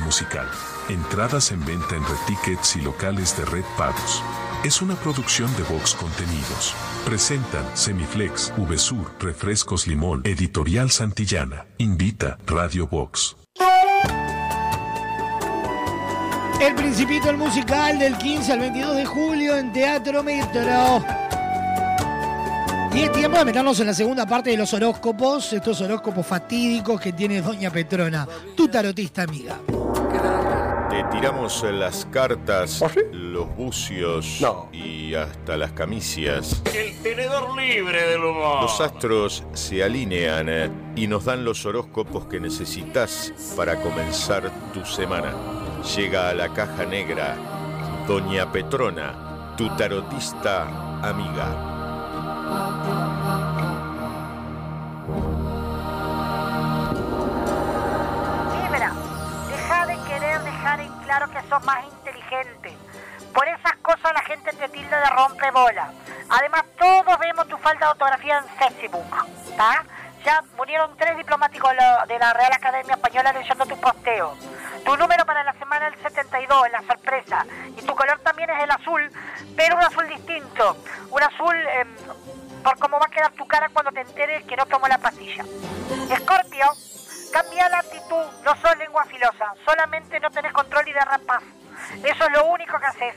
S14: Musical. Entradas en venta en Red Tickets y locales de Red Pagos. Es una producción de Vox Contenidos. Presentan Semiflex, VSUR, Refrescos Limón, Editorial Santillana. Invita Radio Vox.
S6: El Principito, el musical del 15 al 22 de julio en Teatro Metro. Y es tiempo de meternos en la segunda parte de los horóscopos, estos horóscopos fatídicos que tiene Doña Petrona, tu tarotista amiga.
S40: Te tiramos las cartas, los bucios y hasta las camicias.
S61: El tenedor libre del humor.
S40: Los astros se alinean eh, y nos dan los horóscopos que necesitas para comenzar tu semana. Llega a la caja negra Doña Petrona, tu tarotista amiga.
S55: Libra, deja de querer dejar en claro que sos más inteligente. Por esas cosas la gente te tilda de rompebola. Además, todos vemos tu falta de ortografía en Facebook. ¿tá? Ya murieron tres diplomáticos de la- Real Academia Española leyendo tu posteo. Tu número para la semana es el 72, en la sorpresa. Y tu color también es el azul, pero un azul distinto. Un azul em, por cómo va a quedar tu cara cuando te enteres que no tomó la pastilla. Escorpio, cambia la actitud, no sos lengua filosa, solamente no tenés control y derrapás. Eso es lo único que haces.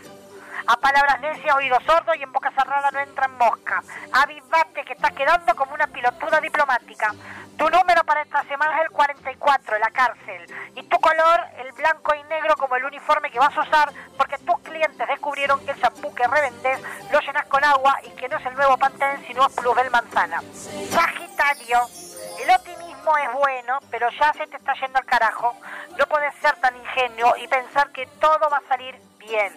S55: A palabras necias, oído sordo y en boca cerrada no entran mosca. Avivate que estás quedando como una pilotuda diplomática. Tu número para esta semana es el 44, la cárcel. Y tu color, el blanco y negro como el uniforme que vas a usar porque tus clientes descubrieron que el champú que revendés lo llenas con agua y que no es el nuevo Pantene sino es Plusbel Manzana. Sagitario, el optimismo es bueno, pero ya se te está yendo al carajo. No puedes ser tan ingenuo y pensar que todo va a salir bien.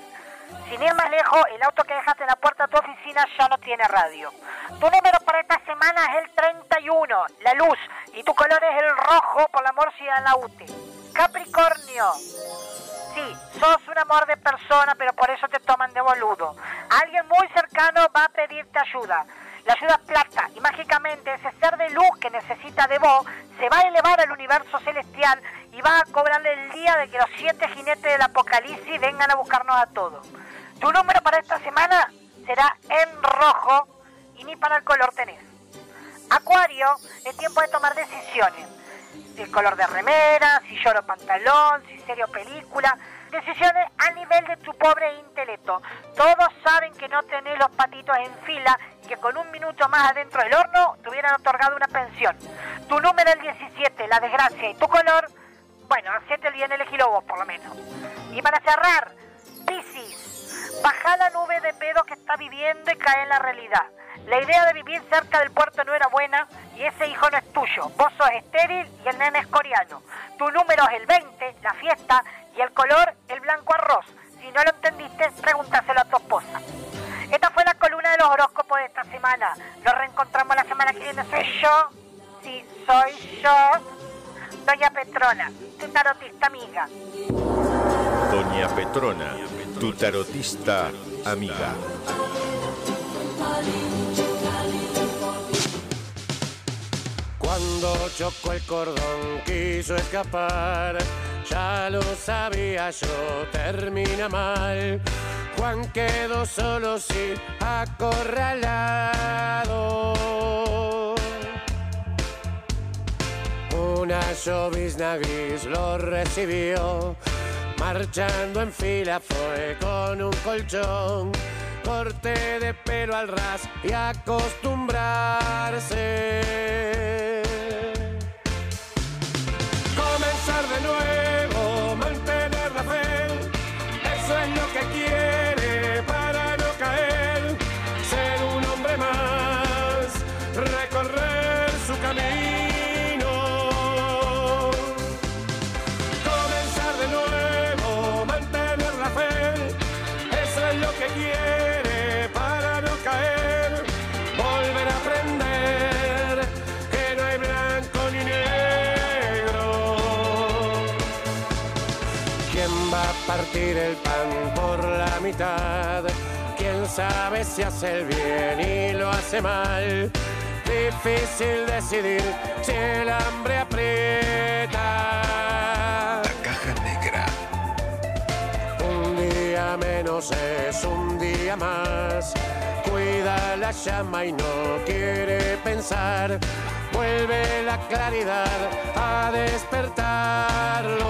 S55: Sin ir más lejos, el auto que dejaste en la puerta de tu oficina ya no tiene radio. Tu número para esta semana es el 31, la luz, y tu color es el rojo por la morcia de la UTE. Capricornio. Sí, sos un amor de persona, pero por eso te toman de boludo. Alguien muy cercano va a pedirte ayuda. La es plata y mágicamente ese ser de luz que necesita de vos se va a elevar al universo celestial y va a cobrarle el día de que los siete jinetes del apocalipsis vengan a buscarnos a todos. Tu número para esta semana será en rojo y ni para el color tenés. Acuario, es tiempo de tomar decisiones. El color de remera, si lloro pantalón, si serio película. Decisiones a nivel de tu pobre intelecto. Todos saben que no tenés los patitos en fila que con un minuto más adentro del horno te hubieran otorgado una pensión. Tu número el 17, la desgracia, y tu color, bueno, hacete el bien elegilo vos por lo menos. Y para cerrar, Piscis, baja la nube de pedo que está viviendo y cae en la realidad. La idea de vivir cerca del puerto no era buena y ese hijo no es tuyo. Vos sos estéril y el nene es coreano. Tu número es el 20, la fiesta, y el color, el blanco arroz. Si no lo entendiste, pregúntaselo a tu esposa. Esta fue la columna de los horóscopos de esta semana. Nos reencontramos la semana que viene. Soy yo, sí, soy yo, Doña Petrona, tu tarotista amiga.
S40: Doña Petrona, tu tarotista amiga.
S62: Cuando chocó el cordón quiso escapar, ya lo sabía yo, termina mal. Juan quedó solo sí acorralado. Una llovizna gris lo recibió, marchando en fila fue con un colchón corte de pelo al ras y acostumbrarse. Comenzar de nuevo, mitad? ¿Quién sabe si hace el bien y lo hace mal? Difícil decidir si el hambre aprieta.
S20: La caja negra.
S62: Un día menos es un día más. Cuida la llama y no quiere pensar. Vuelve la claridad a despertarlo.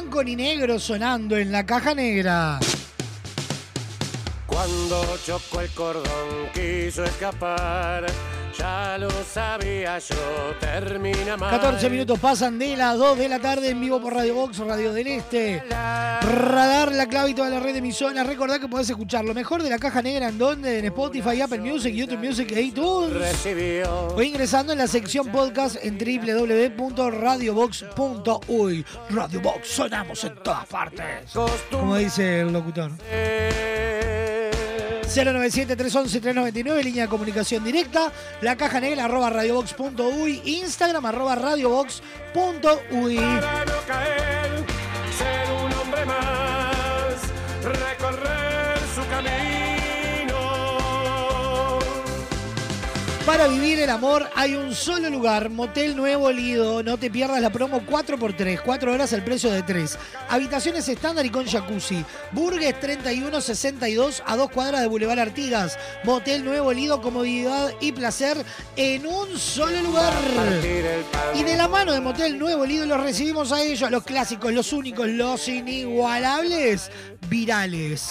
S6: Blanco ni negro sonando en la caja negra.
S62: Cuando chocó el cordón quiso escapar, ya lo sabía yo, termina mal.
S6: 14 minutos pasan de las 2 de la tarde en vivo por Radio Box, Radio del Este. Radar, la clave y toda la red de emisoras. Recordá que podés escuchar lo mejor de la caja negra en donde, en Spotify, Apple Music, YouTube Music e iTunes.
S62: Recibió.
S6: O ingresando en la sección podcast en www.radiobox.uy. Radio Box, sonamos en todas partes. Como dice el locutor. 097-311-399, línea de comunicación directa. La caja negra, arroba radiobox.uy. Instagram, arroba radiobox.uy.
S62: Para caer, ser un hombre más, recorrer su camino.
S6: Para vivir el amor hay un solo lugar, Motel Nuevo Lido. No te pierdas la promo 4x3, 4 horas al precio de 3. Habitaciones estándar y con jacuzzi. Burgues 3162 a 2 cuadras de Boulevard Artigas. Motel Nuevo Lido, comodidad y placer en un solo lugar. Y de la mano de Motel Nuevo Lido los recibimos a ellos, los clásicos, los únicos, los inigualables, virales.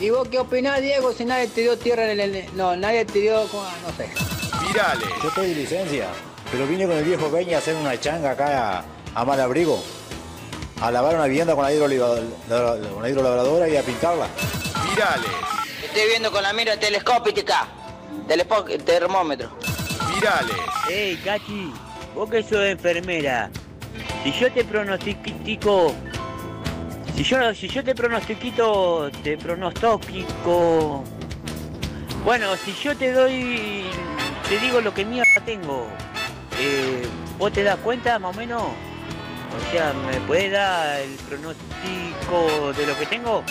S63: ¿Y vos qué opinás, Diego, si nadie te dio tierra en el... No, nadie te dio... No sé.
S40: Virales.
S64: Yo estoy de licencia, pero vine con el viejo Peña a hacer una changa acá a, a Malabrigo. A lavar una vivienda con la, la- con la hidrolabradora y a pintarla.
S40: Virales.
S63: Estoy viendo con la mira telescópica. Telespo termómetro.
S40: Virales.
S65: Ey, Cachi, vos que sos enfermera, si yo te pronostico, si yo, si yo te pronostiquito, te pronostico, bueno, si yo te doy, te digo lo que mierda tengo, eh, ¿vos te das cuenta más o menos? O sea, ¿me puede dar el pronóstico de lo que tengo?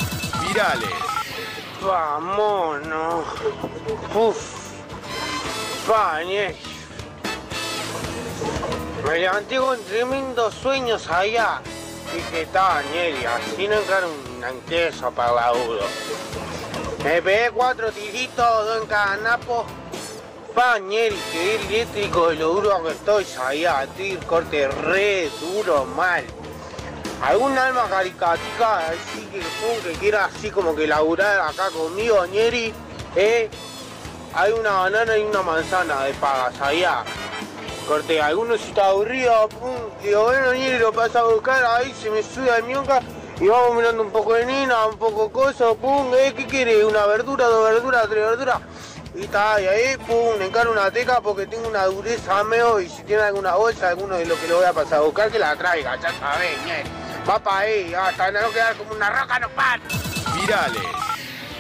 S40: Virales.
S66: Vámonos. Uf. Bañé. Me levanté con tremendos sueños allá. Dije, está, Ñeri, así no encara un anqueso para el laburo. Me pegué cuatro tiritos, en cada napo. Pa, Ñeri, quedé eléctrico de lo duro que estoy allá. Estoy corte re duro, mal. ¿Algún alma caricatica así que, que quiera así como que laburar acá conmigo, Ñeri? ¿Eh? Hay una banana y una manzana de pagas allá. Corte, alguno si está aburrido, pum, digo, bueno, Ñeri, lo pasa a buscar, ahí se me sube al mionca y vamos mirando un poco de nina, un poco coso, pum, ¿eh? ¿Qué quiere? ¿Una verdura, dos verduras, tres verduras? Y está, y ahí, pum, le encaro una teca porque tengo una dureza meo y si tiene alguna bolsa, alguno de lo que lo voy a pasar a buscar, que la traiga, ya sabés, Ñeri. Va para ahí, hasta no quedar como una roca, no para.
S40: Virales.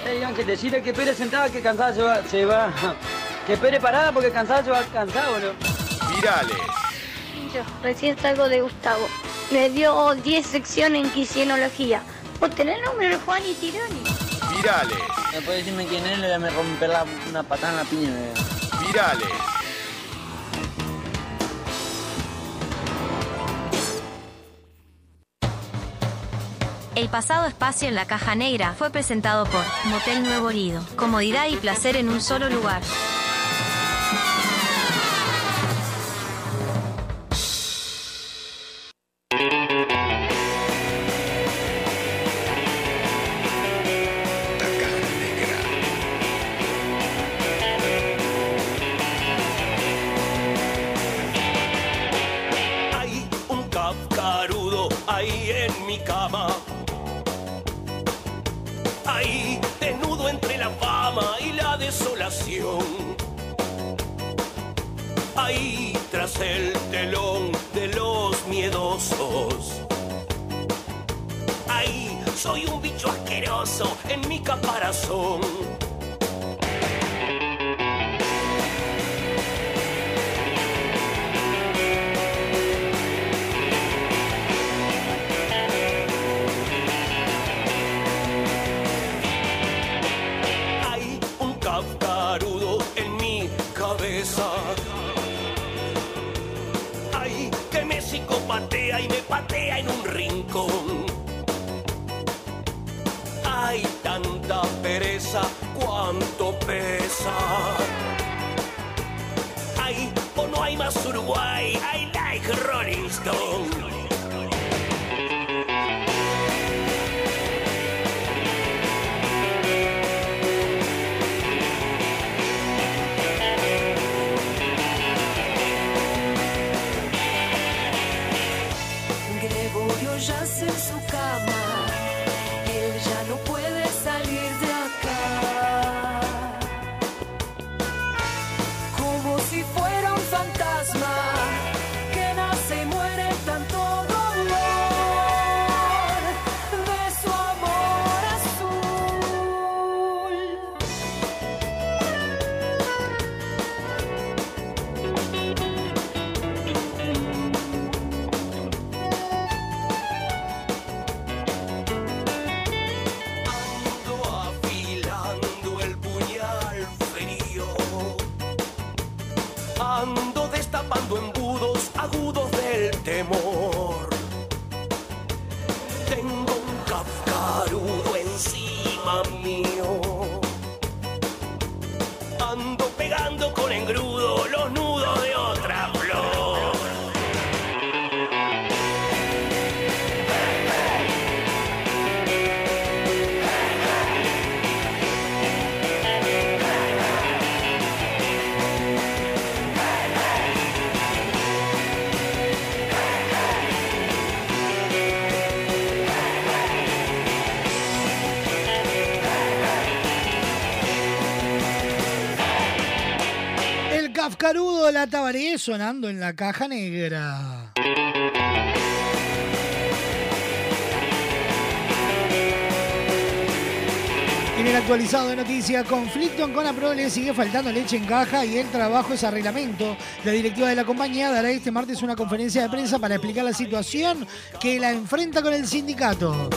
S63: Ey, Ángel, decirle que Pérez sentada que cansada se va, se va. Que Pérez parada porque cansada se va cansado, ¿no?
S40: Virales.
S67: Yo recién salgo de Gustavo. Me dio 10 secciones en quisienología. ¿Vos tenés el número de Juan y Tironi?
S40: Virales.
S63: ¿Me puede decirme quién es? Le voy a romper la- una patada en la piña.
S40: Virales.
S3: El pasado espacio en la caja negra fue presentado por Motel Nuevo Lido. Comodidad y placer en un solo lugar.
S62: Ahí, tras el telón de los miedosos. Ahí, soy un bicho asqueroso en mi caparazón. patea y me patea en un rincón. Hay tanta pereza, cuánto pesa. Hay o no hay más Uruguay, I like Rolling Stone.
S6: Tabaré sonando en la caja negra. En el actualizado de noticias, conflicto en Conapro le sigue faltando leche en caja y el trabajo es arreglamento. La directiva de la compañía dará este martes una conferencia de prensa para explicar la situación que la enfrenta con el sindicato.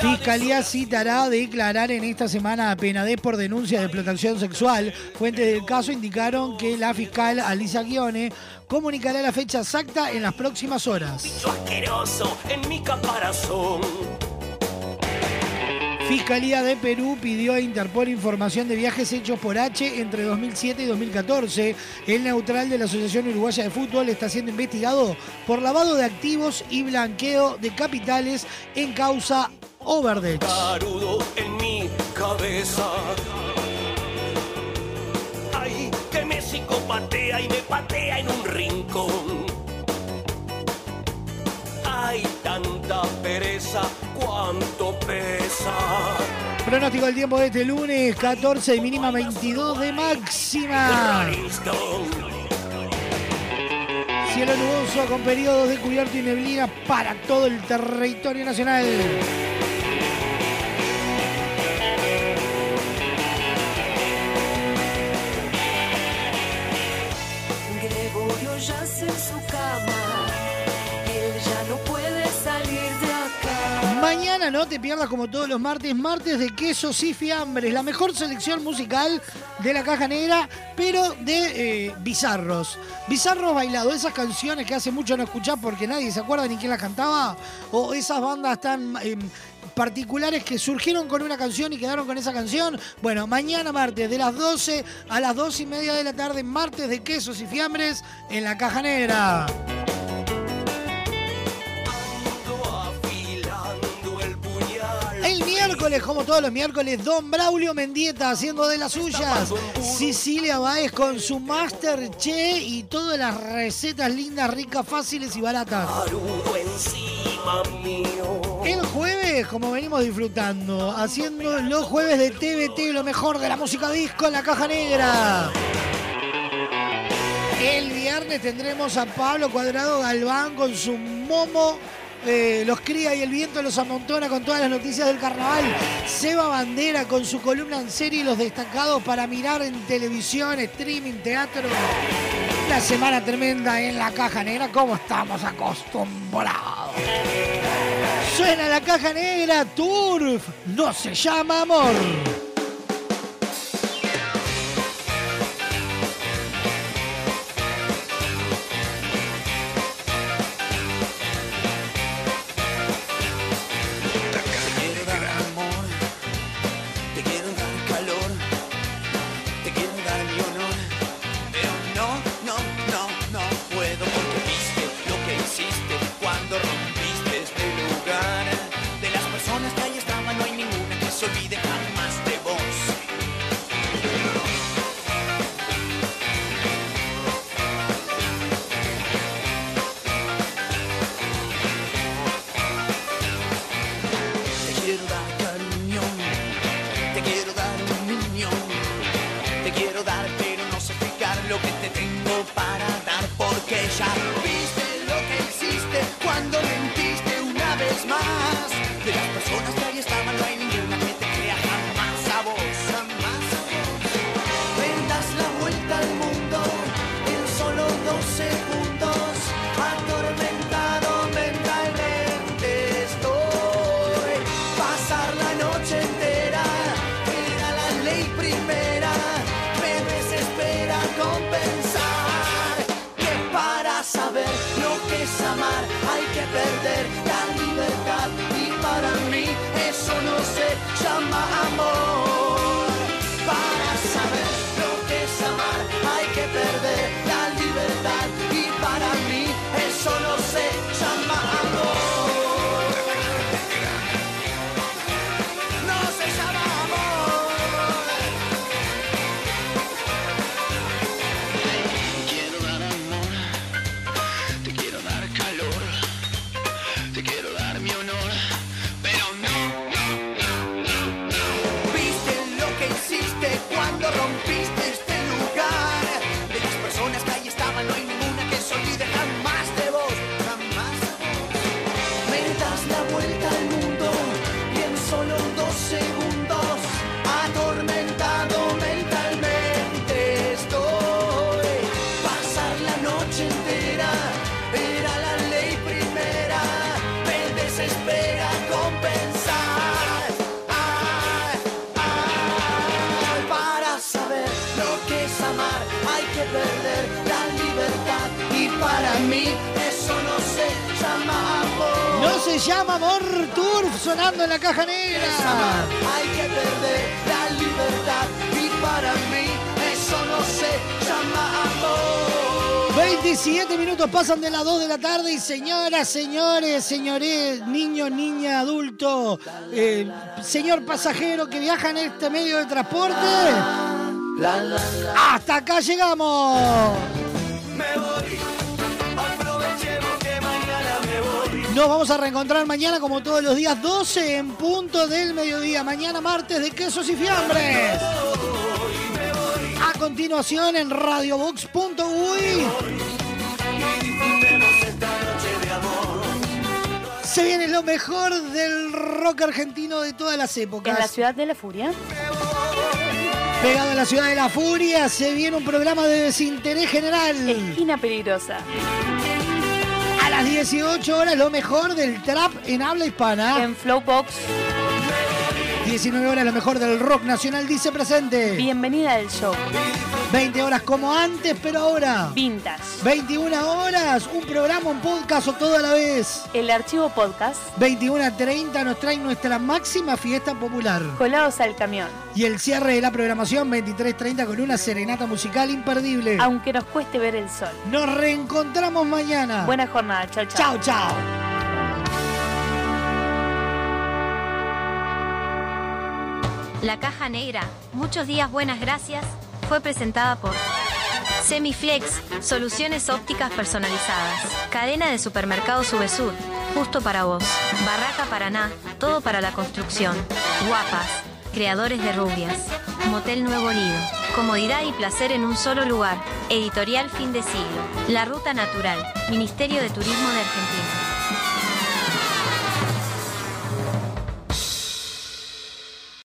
S6: Fiscalía citará declarar en esta semana a Penadez por denuncia de explotación sexual. Fuentes del caso indicaron que la fiscal Alisa Guione comunicará la fecha exacta en las próximas horas.
S62: bicho asqueroso en mi caparazón.
S6: Fiscalía de Perú pidió a Interpol información de viajes hechos por H entre 2007 y 2014. El neutral de la Asociación Uruguaya de Fútbol está siendo investigado por lavado de activos y blanqueo de capitales en causa Overdech.
S62: Carudo en mi cabeza. Ay, que me psicopatea y me patea en un rincón. Hay tanta pereza, cuánto pesa.
S6: Pronóstico del tiempo de este lunes, 14 de mínima, 22 de máxima. Cielo nuboso con periodos de cubierto y neblina para todo el territorio nacional.
S68: No
S6: te pierdas como todos los martes, martes de quesos y fiambres, la mejor selección musical de la caja negra, pero de eh, bizarros. Bizarros bailados, esas canciones que hace mucho no escuchás porque nadie se acuerda ni quién las cantaba, o esas bandas tan eh, particulares que surgieron con una canción y quedaron con esa canción. Bueno, mañana martes de las 12 a las 2 y media de la tarde, martes de quesos y fiambres en la caja negra. Miércoles, como todos los miércoles, Don Braulio Mendieta haciendo de las suyas. Cecilia Báez con su Master Che y todas las recetas lindas, ricas, fáciles y baratas. El jueves, como venimos disfrutando, haciendo los jueves de TVT, lo mejor de la música disco en la caja negra. El viernes tendremos a Pablo Cuadrado Galván con su momo. Eh, los cría y el viento los amontona con todas las noticias del carnaval. Seba Bandera con su columna en serie y los destacados para mirar en televisión, streaming, teatro. La semana tremenda en la caja negra, como estamos acostumbrados. Suena la caja negra, Turf, no se llama amor. Pasan de las 2 de la tarde y señoras, señores, señores, niños, niña, adulto, eh, señor pasajero que viaja en este medio de transporte. Hasta acá llegamos.
S43: Me voy.
S6: Nos vamos a reencontrar mañana como todos los días 12 en punto del mediodía. Mañana martes de quesos y fiambres. A continuación en radiobox.uy. lo mejor del rock argentino de todas las épocas.
S69: En la ciudad de la furia.
S6: Pegado a la ciudad de la furia, se viene un programa de desinterés general.
S69: Esquina peligrosa.
S6: A las 18 horas, lo mejor del trap en habla hispana.
S69: En Flowbox.
S6: 19 horas, lo mejor del rock nacional dice presente.
S69: Bienvenida al show.
S6: 20 horas como antes, pero ahora.
S69: Vintage.
S6: 21 horas, un programa, un podcast o todo a la vez.
S69: El archivo podcast.
S6: 21 a 30 nos trae nuestra máxima fiesta popular.
S69: Colados al camión.
S6: Y el cierre de la programación 23.30 con una serenata musical imperdible.
S69: Aunque nos cueste ver el sol.
S6: Nos reencontramos mañana.
S69: Buena jornada. Chao,
S6: Chao,
S69: chao.
S6: chao.
S3: La caja negra, muchos días buenas gracias, fue presentada por Semiflex, soluciones ópticas personalizadas. Cadena de supermercados Subesur, justo para vos. Barraca Paraná, todo para la construcción. Guapas, creadores de rubias. Motel Nuevo Lido, comodidad y placer en un solo lugar. Editorial Fin de Siglo. La Ruta Natural, Ministerio de Turismo de Argentina.